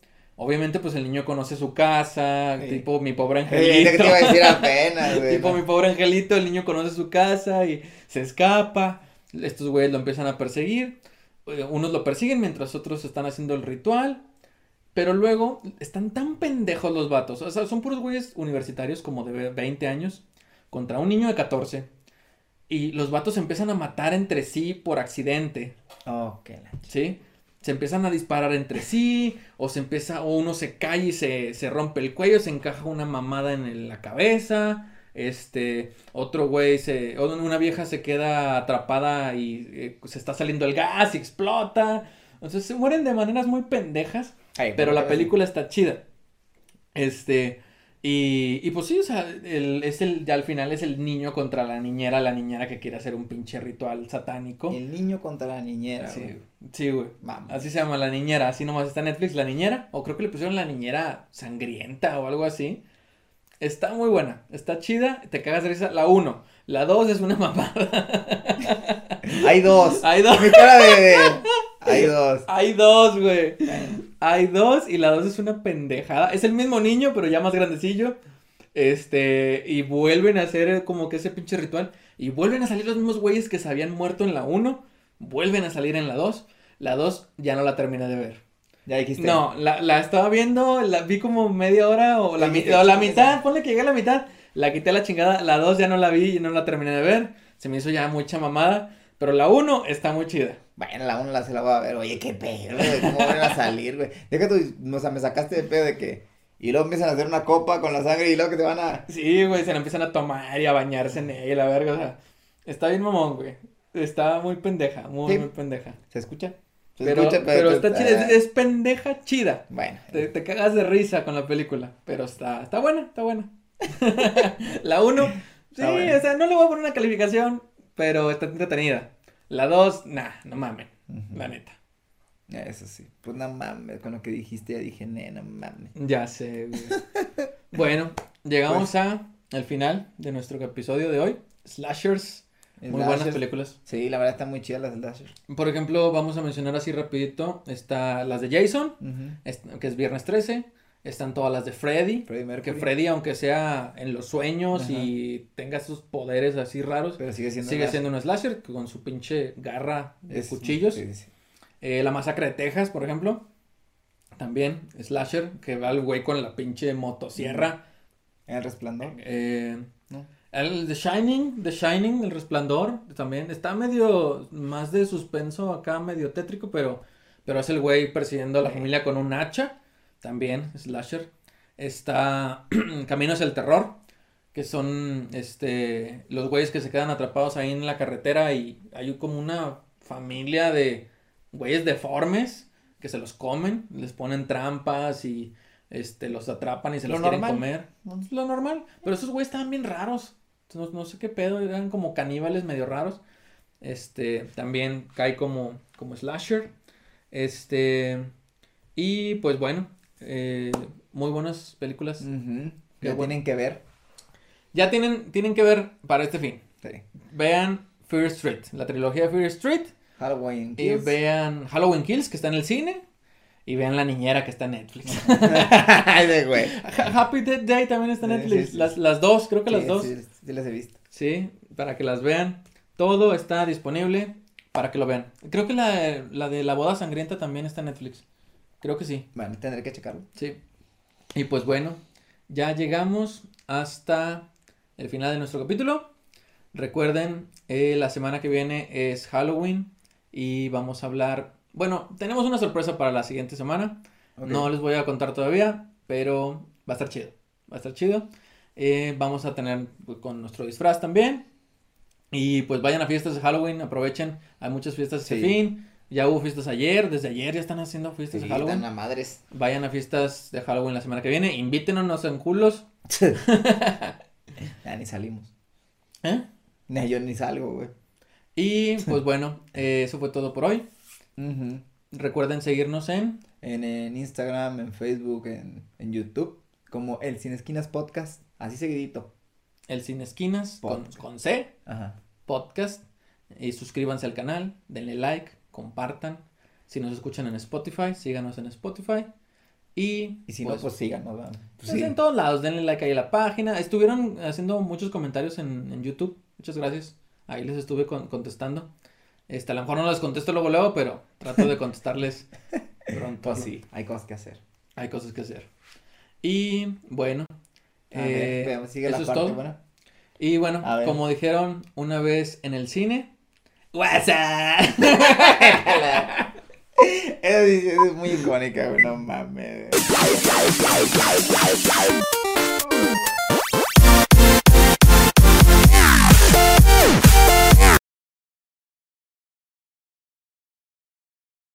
Speaker 1: Obviamente, pues el niño conoce su casa,
Speaker 2: Sí.
Speaker 1: tipo mi pobre angelito.
Speaker 2: ¿qué te iba a decir apenas, güey?
Speaker 1: Tipo mi pobre angelito, el niño conoce su casa y se escapa. Estos güeyes lo empiezan a perseguir. Eh, Unos lo persiguen mientras otros están haciendo el ritual. Pero luego están tan pendejos los vatos. O sea, son puros güeyes universitarios como de 20 años contra un niño de 14. Y los vatos se empiezan a matar entre sí por accidente.
Speaker 2: Oh, qué
Speaker 1: ¿sí? Se empiezan a disparar entre sí, o se empieza, o uno se cae y se, se rompe el cuello, se encaja una mamada en el- la cabeza, este, otro güey se, o una vieja se queda atrapada y eh, se está saliendo el gas y explota, entonces se mueren de maneras muy pendejas,
Speaker 2: Ay,
Speaker 1: pero la película está chida, este, y, y pues sí, o sea, el, es el, ya al final es el niño contra la niñera, la niñera que quiere hacer un pinche ritual satánico.
Speaker 2: El niño contra la niñera,
Speaker 1: Sí,
Speaker 2: güey.
Speaker 1: sí, güey.
Speaker 2: Vamos.
Speaker 1: Así se llama la niñera, así nomás está en Netflix, la niñera, o creo que le pusieron la niñera sangrienta o algo así. Está muy buena, está chida, te cagas de risa. La 1, la 2 es una mamada.
Speaker 2: Hay dos.
Speaker 1: Hay dos,
Speaker 2: Mi cara de... de- Hay dos.
Speaker 1: hay dos, güey. Hay dos y la 2 es una pendejada. Es el mismo niño, pero ya más grandecillo. Este, y vuelven a hacer como que ese pinche ritual. Y vuelven a salir los mismos güeyes que se habían muerto en la 1. Vuelven a salir en la 2. La 2 ya no la terminé de ver.
Speaker 2: Ya dijiste.
Speaker 1: No, la, la estaba viendo, la vi como media hora o la, mi- o la
Speaker 2: "Chingue
Speaker 1: mitad,
Speaker 2: esa".
Speaker 1: ponle que llegué a la mitad, la quité a la chingada, la dos ya no la vi y no la terminé de ver, se me hizo ya mucha mamada, pero la uno está muy chida.
Speaker 2: Bueno, la una la se la voy a ver. Oye, qué pedo, güey. ¿Cómo van a salir, güey? Deja tú, o sea, me sacaste de pedo de que. Y luego empiezan a hacer una copa con la sangre y luego que te van a.
Speaker 1: Sí, güey, se la empiezan a tomar y a bañarse en ella, la verga, o sea, está bien mamón, güey. Está muy pendeja, muy,
Speaker 2: Sí.
Speaker 1: muy pendeja.
Speaker 2: ¿Se escucha? Se
Speaker 1: Pero,
Speaker 2: escucha,
Speaker 1: pero está chida, es,
Speaker 2: ah,
Speaker 1: es pendeja chida.
Speaker 2: Bueno.
Speaker 1: Te, te cagas de risa con la película, pero está, está buena, está buena. la 1, sí, o sea, no le voy a poner una calificación, pero está entretenida. La 2, nah, no mames,
Speaker 2: Ujú.
Speaker 1: la neta.
Speaker 2: Eso sí. Pues no mames, con lo que dijiste ya dije, nena, no mames.
Speaker 1: Ya sé, güey. bueno, llegamos
Speaker 2: Pues
Speaker 1: a el final de nuestro episodio de hoy. Slashers, muy buenas películas.
Speaker 2: Sí, la verdad están muy chidas las slashers.
Speaker 1: Por ejemplo, vamos a mencionar así rapidito, está las de Jason, que es viernes 13, están todas las de Freddy,
Speaker 2: Freddie
Speaker 1: Que. Freddy, aunque sea en los sueños
Speaker 2: Ajá.
Speaker 1: y tenga sus poderes así raros,
Speaker 2: Pero sigue siendo.
Speaker 1: sigue
Speaker 2: slasher.
Speaker 1: siendo un slasher con su pinche garra de
Speaker 2: Es-
Speaker 1: cuchillos.
Speaker 2: sí, sí.
Speaker 1: Eh, la masacre de Texas, por ejemplo, también slasher, que va el güey con la pinche motosierra.
Speaker 2: El resplandor.
Speaker 1: Eh,
Speaker 2: ¿no?
Speaker 1: el The Shining, The Shining, El Resplandor, también está medio más de suspenso acá, medio tétrico, pero, pero es el güey persiguiendo a la
Speaker 2: Sí.
Speaker 1: familia con un hacha, también slasher. Está Caminos del Terror, que son este los güeyes que se quedan atrapados ahí en la carretera y hay como una familia de güeyes deformes que se los comen, les ponen trampas y este los atrapan y se
Speaker 2: Lo
Speaker 1: los quieren comer. Es lo normal, pero esos güeyes estaban bien raros. No, no sé qué pedo, eran como caníbales medio raros. Este, también cae como, como slasher. Este, y pues bueno, eh, muy buenas películas.
Speaker 2: Ya
Speaker 1: bueno.
Speaker 2: tienen que ver.
Speaker 1: Ya tienen, tienen que ver para este fin.
Speaker 2: Sí.
Speaker 1: Vean Fear Street, la trilogía de Fear Street.
Speaker 2: Halloween.
Speaker 1: Y
Speaker 2: Kills.
Speaker 1: vean Halloween Kills, que está en el cine. Y vean La Niñera, que está en Netflix.
Speaker 2: Güey.
Speaker 1: Happy Death Day también está en Netflix.
Speaker 2: sí, sí.
Speaker 1: Las, las dos, creo que las dos.
Speaker 2: Sí, sí las he visto.
Speaker 1: Sí, para que las vean. Todo está disponible para que lo vean. Creo que la, la de la boda sangrienta también está en Netflix. Creo que sí.
Speaker 2: Bueno, tendré que checarlo.
Speaker 1: Sí. Y pues bueno, ya llegamos hasta el final de nuestro capítulo. Recuerden, eh, la semana que viene es Halloween y vamos a hablar. Bueno, tenemos una sorpresa para la siguiente semana.
Speaker 2: Ok.
Speaker 1: No les voy a contar todavía, pero va a estar chido. Va a estar chido. Eh, vamos a tener con nuestro disfraz también. Y pues vayan a fiestas de Halloween, aprovechen. Hay muchas fiestas este
Speaker 2: Sí.
Speaker 1: fin. Ya hubo fiestas ayer, desde ayer ya están haciendo fiestas
Speaker 2: Sí,
Speaker 1: de Halloween.
Speaker 2: a madres.
Speaker 1: Vayan a fiestas de Halloween la semana que viene. Invítenos, no sean culos.
Speaker 2: Ya ni salimos.
Speaker 1: ¿eh?
Speaker 2: Ni yo ni salgo, güey.
Speaker 1: Y pues bueno, eh, eso fue todo por hoy. Recuerden seguirnos en
Speaker 2: en, en Instagram, en Facebook, en, en YouTube, como el Sin Esquinas Podcast, así seguidito.
Speaker 1: El Sin Esquinas con, con C,
Speaker 2: Ajá.
Speaker 1: podcast. Y suscríbanse al canal, denle like, compartan. Si nos escuchan en Spotify, síganos en Spotify. Y,
Speaker 2: Y si no, pues síganos, ¿verdad? Pues
Speaker 1: pues,
Speaker 2: sí.
Speaker 1: en todos lados, denle like ahí a la página. Estuvieron haciendo muchos comentarios en, en YouTube. Muchas gracias. Ahí les estuve con- contestando. Este, a lo mejor no les contesto luego, luego, pero trato de contestarles pronto.
Speaker 2: Pues sí, hay cosas que hacer.
Speaker 1: Hay cosas que hacer. Y bueno.
Speaker 2: A
Speaker 1: eh,
Speaker 2: sigue la
Speaker 1: eso es
Speaker 2: parte
Speaker 1: todo.
Speaker 2: buena.
Speaker 1: Y bueno, como dijeron una vez en el cine. WhatsApp.
Speaker 2: Sí es muy icónica, no mames.